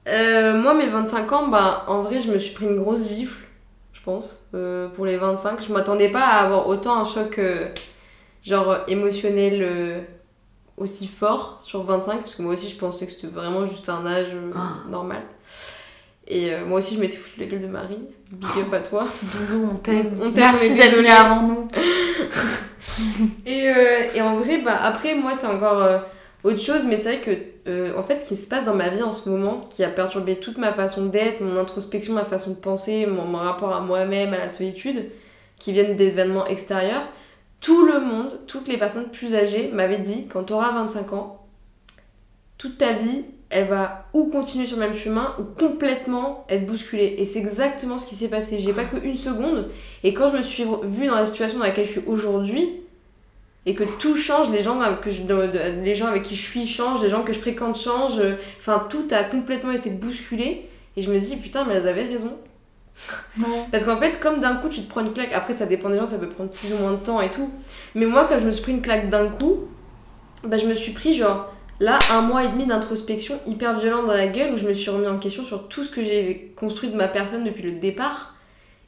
Euh, moi, mes 25 ans, bah, en vrai, je me suis pris une grosse gifle, je pense, euh, pour les 25. Je m'attendais pas à avoir autant un choc, euh, genre, émotionnel euh, aussi fort sur 25, parce que moi aussi, je pensais que c'était vraiment juste un âge euh, Ah. normal. Et euh, moi aussi, je m'étais foutu la gueule de Marie. Big up à toi. Bisous, on t'aime. On t'aime, Merci d'être venu avant nous. Et, et en vrai, bah, après, moi, c'est encore autre chose, mais c'est vrai que, euh, en fait, ce qui se passe dans ma vie en ce moment, qui a perturbé toute ma façon d'être, mon introspection, ma façon de penser, mon, mon rapport à moi-même, à la solitude, qui viennent d'événements extérieurs, tout le monde, toutes les personnes plus âgées m'avaient dit, quand tu auras 25 ans, toute ta vie, elle va ou continuer sur le même chemin, ou complètement être bousculée. Et c'est exactement ce qui s'est passé. J'ai pas que une seconde. Et quand je me suis vue dans la situation dans laquelle je suis aujourd'hui, et que tout change, les gens, avec- que je- les gens avec qui je suis changent, les gens que je fréquente changent, euh, enfin tout a complètement été bousculé. Et je me dis, putain, mais elles avaient raison. Parce qu'en fait, comme d'un coup tu te prends une claque, après ça dépend des gens, ça peut prendre plus ou moins de temps et tout. Mais moi, quand je me suis pris une claque d'un coup, bah, je me suis pris genre là un mois et demi d'introspection hyper violente dans la gueule où je me suis remis en question sur tout ce que j'ai construit de ma personne depuis le départ.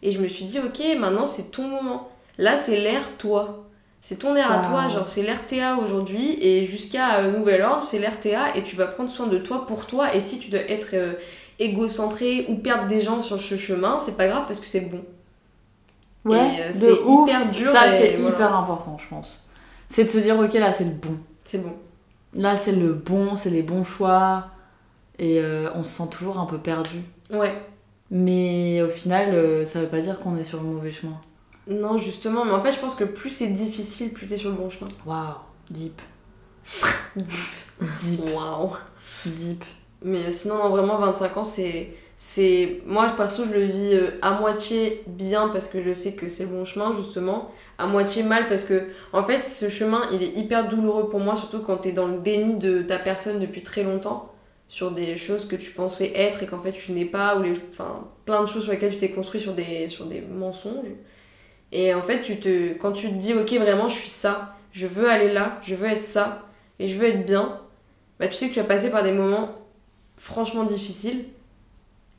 Et je me suis dit, ok, maintenant c'est ton moment. Là, c'est l'ère toi. C'est ton air à toi, genre c'est l'ère TA aujourd'hui et jusqu'à euh, nouvel ordre, c'est l'ère TA et tu vas prendre soin de toi pour toi. Et si tu dois être euh, égocentré ou perdre des gens sur ce chemin, c'est pas grave parce que c'est bon. Ouais, euh, c'est hyper dur Ça, c'est voilà. hyper important, je pense. C'est de se dire, ok, là, c'est le bon. C'est bon. Là, c'est le bon, c'est les bons choix. Et on se sent toujours un peu perdu. Ouais. Mais au final, ça veut pas dire qu'on est sur le mauvais chemin. Non, justement, mais en fait, je pense que plus c'est difficile, plus t'es sur le bon chemin. Waouh, deep. Deep. Deep, Waouh. deep. Mais sinon, non, vraiment, 25 ans, c'est c'est moi perso je le vis euh, à moitié bien parce que je sais que c'est le bon chemin justement à moitié mal parce que en fait ce chemin il est hyper douloureux pour moi surtout quand tu es dans le déni de ta personne depuis très longtemps sur des choses que tu pensais être et qu'en fait tu n'es pas ou les enfin plein de choses sur lesquelles tu t'es construit sur des sur des mensonges et en fait tu te quand tu te dis OK vraiment je suis ça je veux aller là je veux être ça et je veux être bien bah tu sais que tu vas passer par des moments franchement difficiles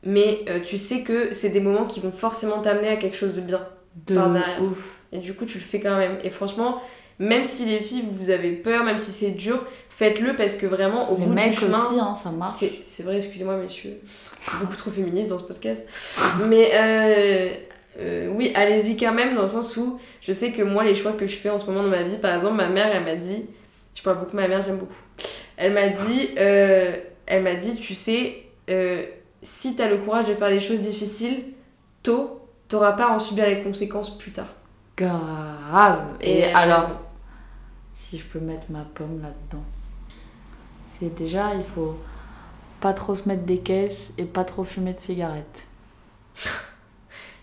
mais euh, tu sais que c'est des moments qui vont forcément t'amener à quelque chose de bien De Par derrière. ouf. et du coup tu le fais quand même et franchement même si les filles vous avez peur même si c'est dur faites-le parce que vraiment au Les bout mecs du chemin aussi, hein, ça marche. c'est c'est vrai excusez-moi messieurs beaucoup trop féministe dans ce podcast mais euh, euh, oui allez-y quand même dans le sens où je sais que moi les choix que je fais en ce moment dans ma vie par exemple ma mère elle m'a dit je parle beaucoup de ma mère j'aime beaucoup elle m'a dit euh, elle m'a dit tu sais euh, si t'as le courage de faire des choses difficiles tôt t'auras pas à en subir les conséquences plus tard Grave. Et, a alors, si je peux mettre ma pomme là-dedans, c'est déjà, il faut pas trop se mettre des caisses et pas trop fumer de cigarettes.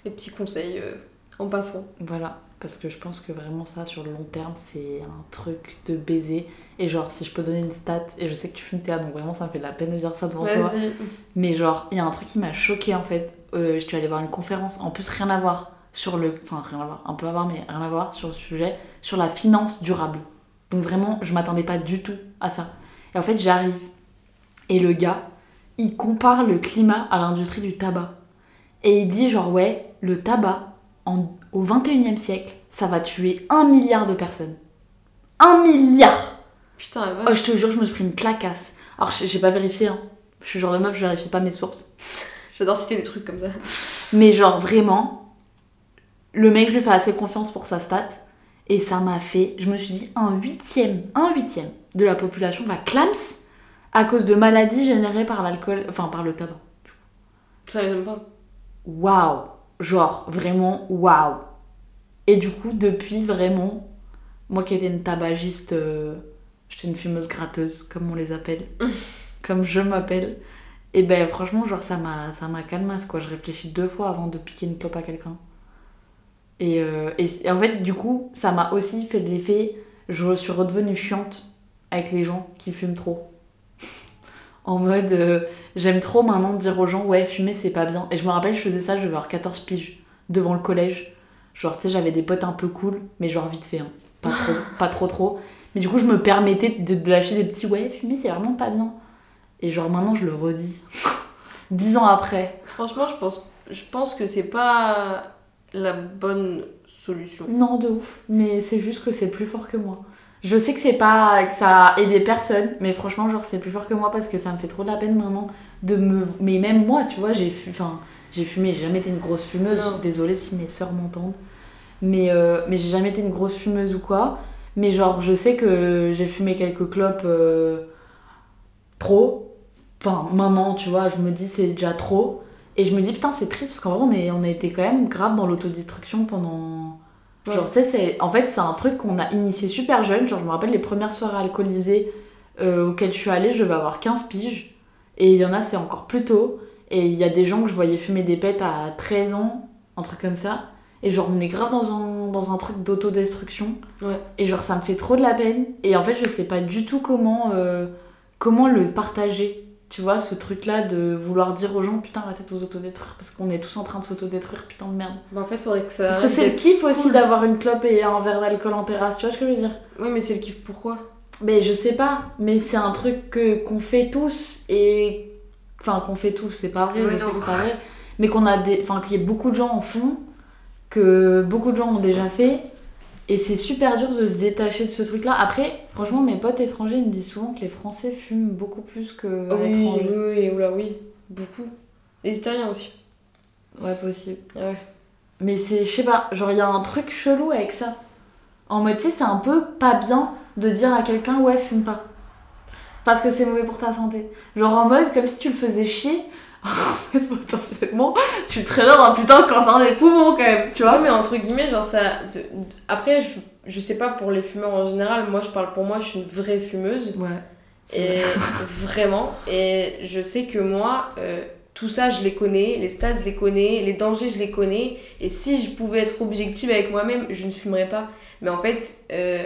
les petits conseils euh, en passant Voilà, parce que je pense que vraiment ça, sur le long terme, c'est un truc de baiser. Et genre, si je peux donner une stat, et je sais que tu fumes Théa, donc vraiment ça me fait de la peine de dire ça devant toi. Mais genre, il y a un truc qui m'a choqué en fait. Euh, je suis allée voir une conférence, en plus rien à voir sur le. Enfin, rien à voir, un peu à voir, mais rien à voir sur le sujet, sur la finance durable. Donc vraiment, je m'attendais pas du tout à ça. Et en fait, j'arrive, et le gars, il compare le climat à l'industrie du tabac. Et il dit genre, ouais, le tabac, en, au 21e siècle, ça va tuer un milliard de personnes. Un milliard putain la Oh, je te jure, je me suis pris une clacasse. Alors, j'ai pas vérifié, hein. Je suis genre de meuf, je vérifie pas mes sources. j'adore citer des trucs comme ça Mais genre vraiment, le mec, je lui fais assez confiance pour sa stat. Et ça m'a fait, je me suis dit, un huitième, un huitième de la population va clams à cause de maladies générées par l'alcool, enfin par le tabac. ça m'aime pas Waouh Genre, vraiment, waouh Et du coup, depuis, vraiment, moi qui étais une tabagiste, euh, j'étais une fumeuse gratteuse, comme on les appelle, comme je m'appelle, et ben franchement, genre, ça m'a ça m'a calmasse, quoi. Je réfléchis deux fois avant de piquer une clope à quelqu'un. Et, euh, et, et en fait, du coup, ça m'a aussi fait de l'effet, je suis redevenue chiante avec les gens qui fument trop. En mode, euh, j'aime trop maintenant dire aux gens, ouais, fumer c'est pas bien. Et je me rappelle, je faisais ça, je devais avoir 14 piges devant le collège. Genre, tu sais, j'avais des potes un peu cool, mais genre vite fait, hein. pas trop, pas trop trop. Mais du coup, je me permettais de, de lâcher des petits, ouais, fumer c'est vraiment pas bien. Et genre maintenant, je le redis. Dix ans après. Franchement, je pense, je pense que c'est pas la bonne solution. Non, de ouf. Mais c'est juste que c'est plus fort que moi. Je sais que c'est pas que ça a aidé personne, mais franchement, genre, c'est plus fort que moi parce que ça me fait trop de la peine maintenant de me. Mais même moi, tu vois, j'ai fu... enfin, j'ai fumé, j'ai jamais été une grosse fumeuse. Non. Désolée si mes sœurs m'entendent. Mais, euh, mais j'ai jamais été une grosse fumeuse ou quoi. Mais genre, je sais que j'ai fumé quelques clopes euh, trop. Enfin, maintenant, tu vois, je me dis c'est déjà trop. Et je me dis, putain, c'est triste parce qu'en vrai, on, est- on a été quand même grave dans l'autodestruction pendant. Ouais. Genre, tu sais, c'est- en fait, c'est un truc qu'on a initié super jeune. Genre, je me rappelle les premières soirées alcoolisées euh, auxquelles je suis allée, je devais avoir 15 piges. Et il y en a, c'est encore plus tôt. Et il y a des gens que je voyais fumer des pètes à 13 ans, un truc comme ça. Et genre, on est grave dans un, dans un truc d'autodestruction. Ouais. Et genre, ça me fait trop de la peine. Et en fait, je sais pas du tout comment, euh, comment le partager. Tu vois, ce truc-là de vouloir dire aux gens, putain, arrêtez de vous autodétruire. Parce qu'on est tous en train de s'autodétruire, putain de merde. Bah, en fait, faudrait que ça. Parce que c'est le kiff aussi cool. d'avoir une clope et un verre d'alcool en terrasse, tu vois ce que je veux dire? Oui, mais c'est le kiff pourquoi? Mais je sais pas, mais c'est un truc que qu'on fait tous et. Enfin, qu'on fait tous, c'est pas vrai, je sais que c'est pas vrai. Mais qu'on a des. Enfin, qu'il y ait beaucoup de gens en font, que beaucoup de gens ont déjà fait. Et c'est super dur de se détacher de ce truc-là. Après, franchement, mes potes étrangers ils me disent souvent que les Français fument beaucoup plus que Oui, l'étranger. oui, oui, oula, oui. Beaucoup. Les Italiens aussi. Ouais, possible. Ouais. Mais c'est, je sais pas, genre il y a un truc chelou avec ça. En mode, tu sais, c'est un peu pas bien de dire à quelqu'un, ouais, fume pas. Parce que c'est mauvais pour ta santé. Genre en mode, comme si tu le faisais chier. En fait, potentiellement, tu le traînais dans un putain de cancer des poumons quand même, tu vois. mais entre guillemets, genre ça. Après, je, je sais pas pour les fumeurs en général, moi je parle pour moi, je suis une vraie fumeuse. Ouais. Et vrai. vraiment. Et je sais que moi, euh, tout ça, je les connais, les stats, je les connais, les dangers, je les connais. Et si je pouvais être objective avec moi-même, je ne fumerais pas. Mais en fait, euh,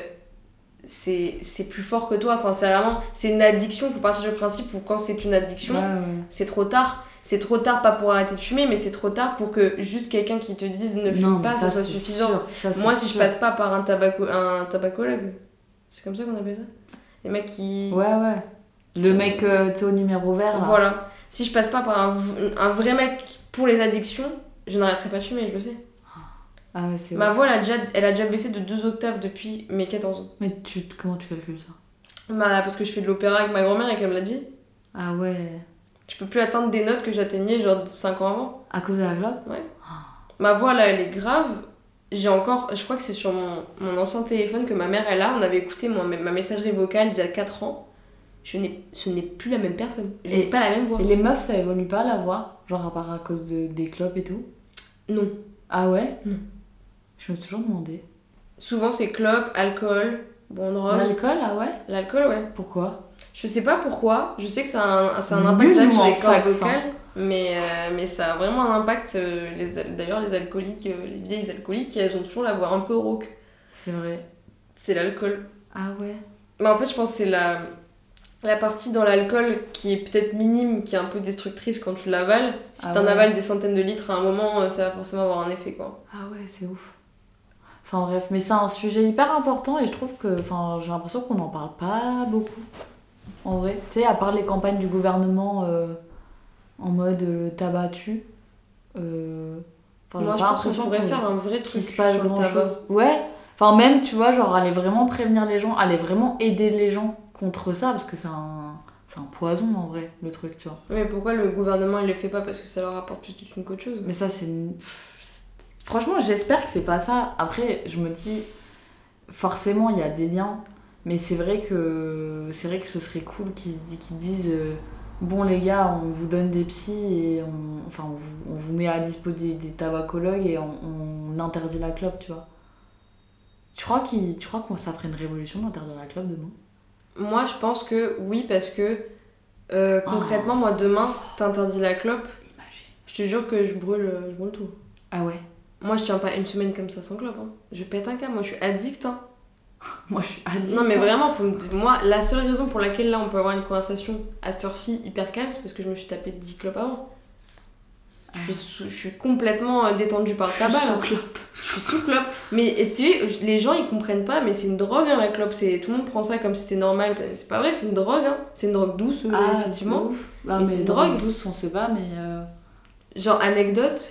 c'est plus fort que toi. Enfin, c'est vraiment. C'est une addiction. Il faut partir du principe où quand c'est une addiction, Ouais, ouais. c'est trop tard. C'est trop tard, pas pour arrêter de fumer, mais c'est trop tard pour que juste quelqu'un qui te dise ne fume Non, pas, ça, soit suffisant. ça, Moi, si je sûr. passe pas par un, tabaco, un tabacologue, c'est comme ça qu'on appelle ça Les mecs qui. Ouais, ouais. Le mec, euh, sais, au numéro vert, là. Voilà. Si je passe pas par un, un vrai mec pour les addictions, je n'arrêterai pas de fumer, je le sais. Ah ouais, c'est Ma ouf. voix, elle a, déjà, elle a déjà baissé de 2 octaves depuis mes 14 ans. Mais tu, comment tu calcules ça? Bah, parce que je fais de l'opéra avec ma grand-mère et qu'elle me l'a dit. Ah ouais. Je peux plus atteindre des notes que j'atteignais genre 5 ans avant. À cause de la clope Ma voix là, elle est grave. J'ai encore, je crois que c'est sur mon, mon ancien téléphone que ma mère elle a. On avait écouté mon- ma messagerie vocale d'il y a 4 ans. Je n'ai, ce n'est plus la même personne. Je Et- n'ai pas la même voix. Et les meufs, ça évolue pas la voix? Genre à part à cause de, des clopes et tout? Non. Ah ouais? Non. Je me suis toujours demandé. Souvent c'est clope, alcool, bon drogue. L'alcool, ah ouais? L'alcool, ouais. Pourquoi? Je sais pas pourquoi. Je sais que ça a un, ça a un impact direct sur les cordes vocales. Mais, euh, mais ça a vraiment un impact. euh, D'ailleurs, les alcooliques, euh, les vieilles alcooliques, elles ont toujours la voix un peu rauque. C'est vrai. C'est l'alcool. Ah ouais? Mais en fait, je pense que c'est la, la partie dans l'alcool qui est peut-être minime, qui est un peu destructrice quand tu l'avales. Si Ah t'en ouais. avales des centaines de litres, à un moment, ça va forcément avoir un effet, quoi. Ah ouais, c'est ouf. Enfin bref, mais c'est un sujet hyper important et je trouve que enfin, j'ai l'impression qu'on n'en parle pas beaucoup. En vrai, tu sais, à part les campagnes du gouvernement euh, en mode euh, tabac tue. euh, enfin, j'ai Moi, je pense qu'on pourrait faire un vrai truc se passe sur le grand tabac. chose. Ouais, enfin même, tu vois, genre aller vraiment prévenir les gens, aller vraiment aider les gens contre ça parce que c'est un, c'est un poison en vrai, le truc, tu vois. Mais pourquoi le gouvernement, il le fait pas Parce que ça leur apporte plus de thunes qu'autre chose? Mais ça, c'est. une- Franchement, j'espère que c'est pas ça. Après, je me dis, forcément, il y a des liens. Mais c'est vrai que c'est vrai que ce serait cool qu'ils qu'ils disent euh, bon les gars on vous donne des psys et on enfin on vous, on vous met à dispo des, des tabacologues et on, on interdit la clope tu vois tu crois tu crois que ça ferait une révolution d'interdire la clope demain? Moi, je pense que oui, parce que euh, concrètement, moi, demain, t'interdis la clope, imagine je te jure que je brûle, euh, je brûle tout. ah ouais? Moi, je tiens pas une semaine comme ça sans clope. hein. Je pète un câble, moi, je suis addict. Hein. moi je suis addict Non, mais hein. vraiment, faut me- moi, la seule raison pour laquelle là, on peut avoir une conversation à cette heure-ci hyper calme, c'est parce que je me suis tapé 10 clopes avant. Je suis, sous- je suis complètement euh, détendue par le Je suis tabac. sous clope. Je suis sous clope. Mais si les gens ils comprennent pas, mais c'est une drogue hein, la clope. C'est tout le monde prend ça comme si c'était normal. C'est pas vrai, c'est une drogue. Hein. C'est une drogue douce euh, Ah, effectivement. ouf. Mais mais c'est une drogue drogue. douce, on sait pas, mais. euh, Genre anecdote.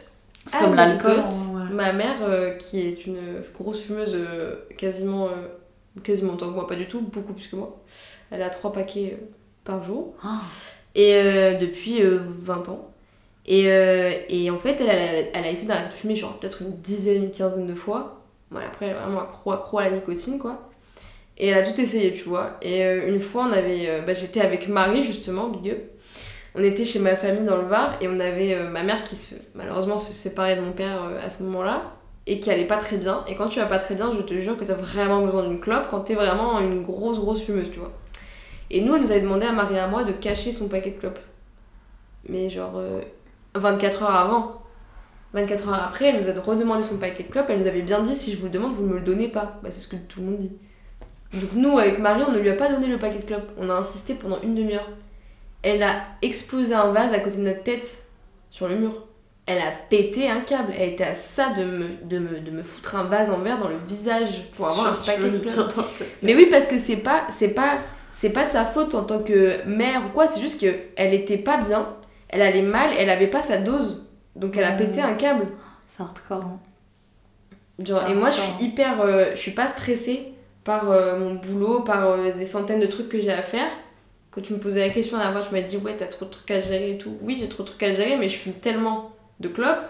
C'est comme l'alcool. ouais. Ma mère euh, qui est une grosse fumeuse, euh, quasiment euh, quasiment autant que moi, pas du tout, beaucoup plus que moi. Elle a trois paquets par jour. Ah. Et depuis euh, 20 ans. Et, et en fait, elle, elle, a- elle a essayé d'arrêter de fumer, genre peut-être une dizaine, une quinzaine de fois. Bon, après, elle est vraiment accro, accro à la nicotine, quoi. Et elle a tout essayé, tu vois. Et une fois, on avait, bah, j'étais avec Marie, justement, big up. On était chez ma famille dans le Var et on avait euh, ma mère qui se, malheureusement se séparait de mon père euh, à ce moment-là et qui allait pas très bien. Et quand tu vas pas très bien, je te jure que t'as vraiment besoin d'une clope quand t'es vraiment une grosse, grosse fumeuse, tu vois. Et nous, elle nous avait demandé à Marie et à moi de cacher son paquet de clopes. Mais genre euh, 24 heures avant. 24 heures après, elle nous a redemandé son paquet de clopes. Elle nous avait bien dit si je vous le demande, vous ne me le donnez pas. Bah, c'est ce que tout le monde dit. Donc nous, avec Marie, on ne lui a pas donné le paquet de clopes. On a insisté pendant une demi-heure. Elle a explosé un vase à côté de notre tête sur le mur. Elle a pété un câble. Elle était à ça de me, de me, de me foutre un vase en verre dans le visage pour avoir un paquet de. Mais oui, parce que c'est pas, c'est pas, c'est pas de sa faute en tant que mère ou quoi. C'est juste que elle était pas bien, elle allait mal, elle avait pas sa dose, donc elle a pété un câble. C'est hardcore. hein. Genre, et moi, je suis hyper, euh, je suis pas stressée par euh, mon boulot, par euh, des centaines de trucs que j'ai à faire. Quand tu me posais la question fois, je m'as dit ouais, t'as trop de trucs à gérer et tout. Oui, j'ai trop de trucs à gérer, mais je fume tellement de clopes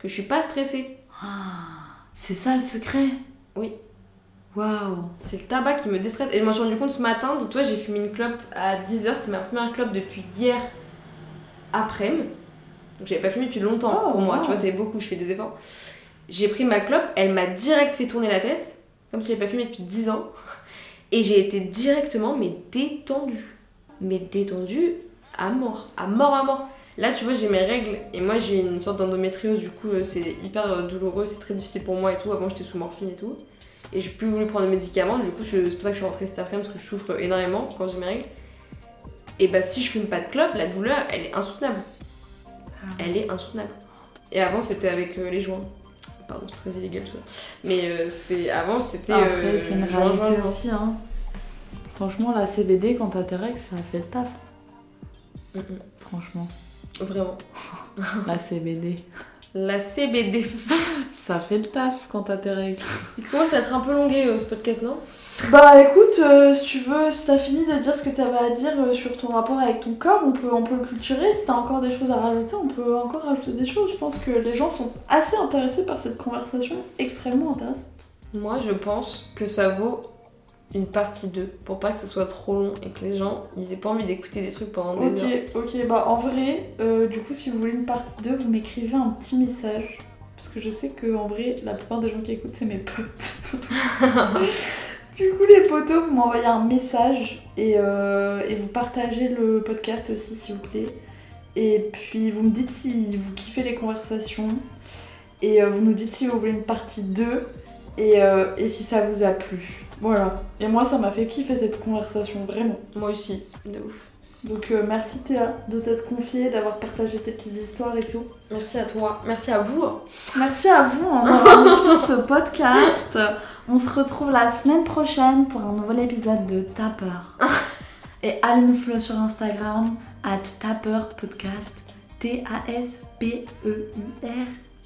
que je suis pas stressée. Ah, c'est ça le secret? Oui. Waouh. C'est le tabac qui me déstresse. Et je m'en suis rendu compte ce matin, dis-toi, j'ai fumé une clope à 10h, c'était ma première clope depuis hier après-midi. Donc j'avais pas fumé depuis longtemps Oh, pour moi, wow. tu vois, c'est beaucoup, je fais des efforts. J'ai pris ma clope, elle m'a direct fait tourner la tête, comme si j'avais pas fumé depuis 10 ans. Et j'ai été directement, mais détendue. Mais détendue à mort, à mort, à mort. Là, tu vois, j'ai mes règles et moi j'ai une sorte d'endométriose, du coup, euh, c'est hyper euh, douloureux, c'est très difficile pour moi et tout. Avant, j'étais sous morphine et tout. Et j'ai plus voulu prendre de médicaments, du coup, c'est pour ça que je suis rentrée cet après-midi parce que je souffre énormément quand j'ai mes règles. Et bah, si je fume pas de clope, la douleur, elle est insoutenable. Elle est insoutenable. Et avant, c'était avec euh, les joints. Pardon, c'est très illégal tout ça. Mais euh, c'est avant, c'était. Après, euh, c'est une réalité aussi. Hein. Franchement, la CBD, quand t'as tes règles, ça fait le taf. Mm, Franchement, mm. Vraiment. la CBD. La CBD. Ça fait le taf quand t'as tes règles. Il commence à être un peu longué euh, ce podcast, non? Bah écoute, euh, si tu veux, si t'as fini de dire ce que t'avais à dire euh, sur ton rapport avec ton corps, on peut, on peut le culturer. Si t'as encore des choses à rajouter, on peut encore rajouter des choses. Je pense que les gens sont assez intéressés par cette conversation extrêmement intéressante. Moi, je pense que ça vaut une partie 2 pour pas que ce soit trop long et que les gens ils aient pas envie d'écouter des trucs pendant des Ok, heures. ok, bah en vrai, euh, du coup, si vous voulez une partie 2, vous m'écrivez un petit message. Parce que je sais que en vrai, la plupart des gens qui écoutent, c'est mes potes. du coup, les potos, vous m'envoyez un message et, euh, et vous partagez le podcast aussi, s'il vous plaît. Et puis, vous me dites si vous kiffez les conversations. Et euh, vous nous dites si vous voulez une partie 2 et, et si ça vous a plu. Voilà. Et moi, ça m'a fait kiffer cette conversation, vraiment. Moi aussi, de ouf. Donc euh, merci Théa de t'être confiée, d'avoir partagé tes petites histoires et tout. Merci à toi. Merci à vous. Merci à vous hein, d'avoir écouté ce podcast. On se retrouve la semaine prochaine pour un nouvel épisode de Tapper. Et allez nous follow sur Instagram, at Tapper Podcast. T-A-S-P-E-U-R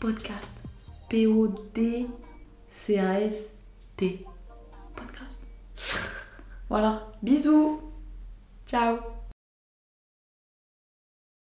Podcast. P-O-D-C-A-S-T. Podcast. Voilà. Bisous. Ciao.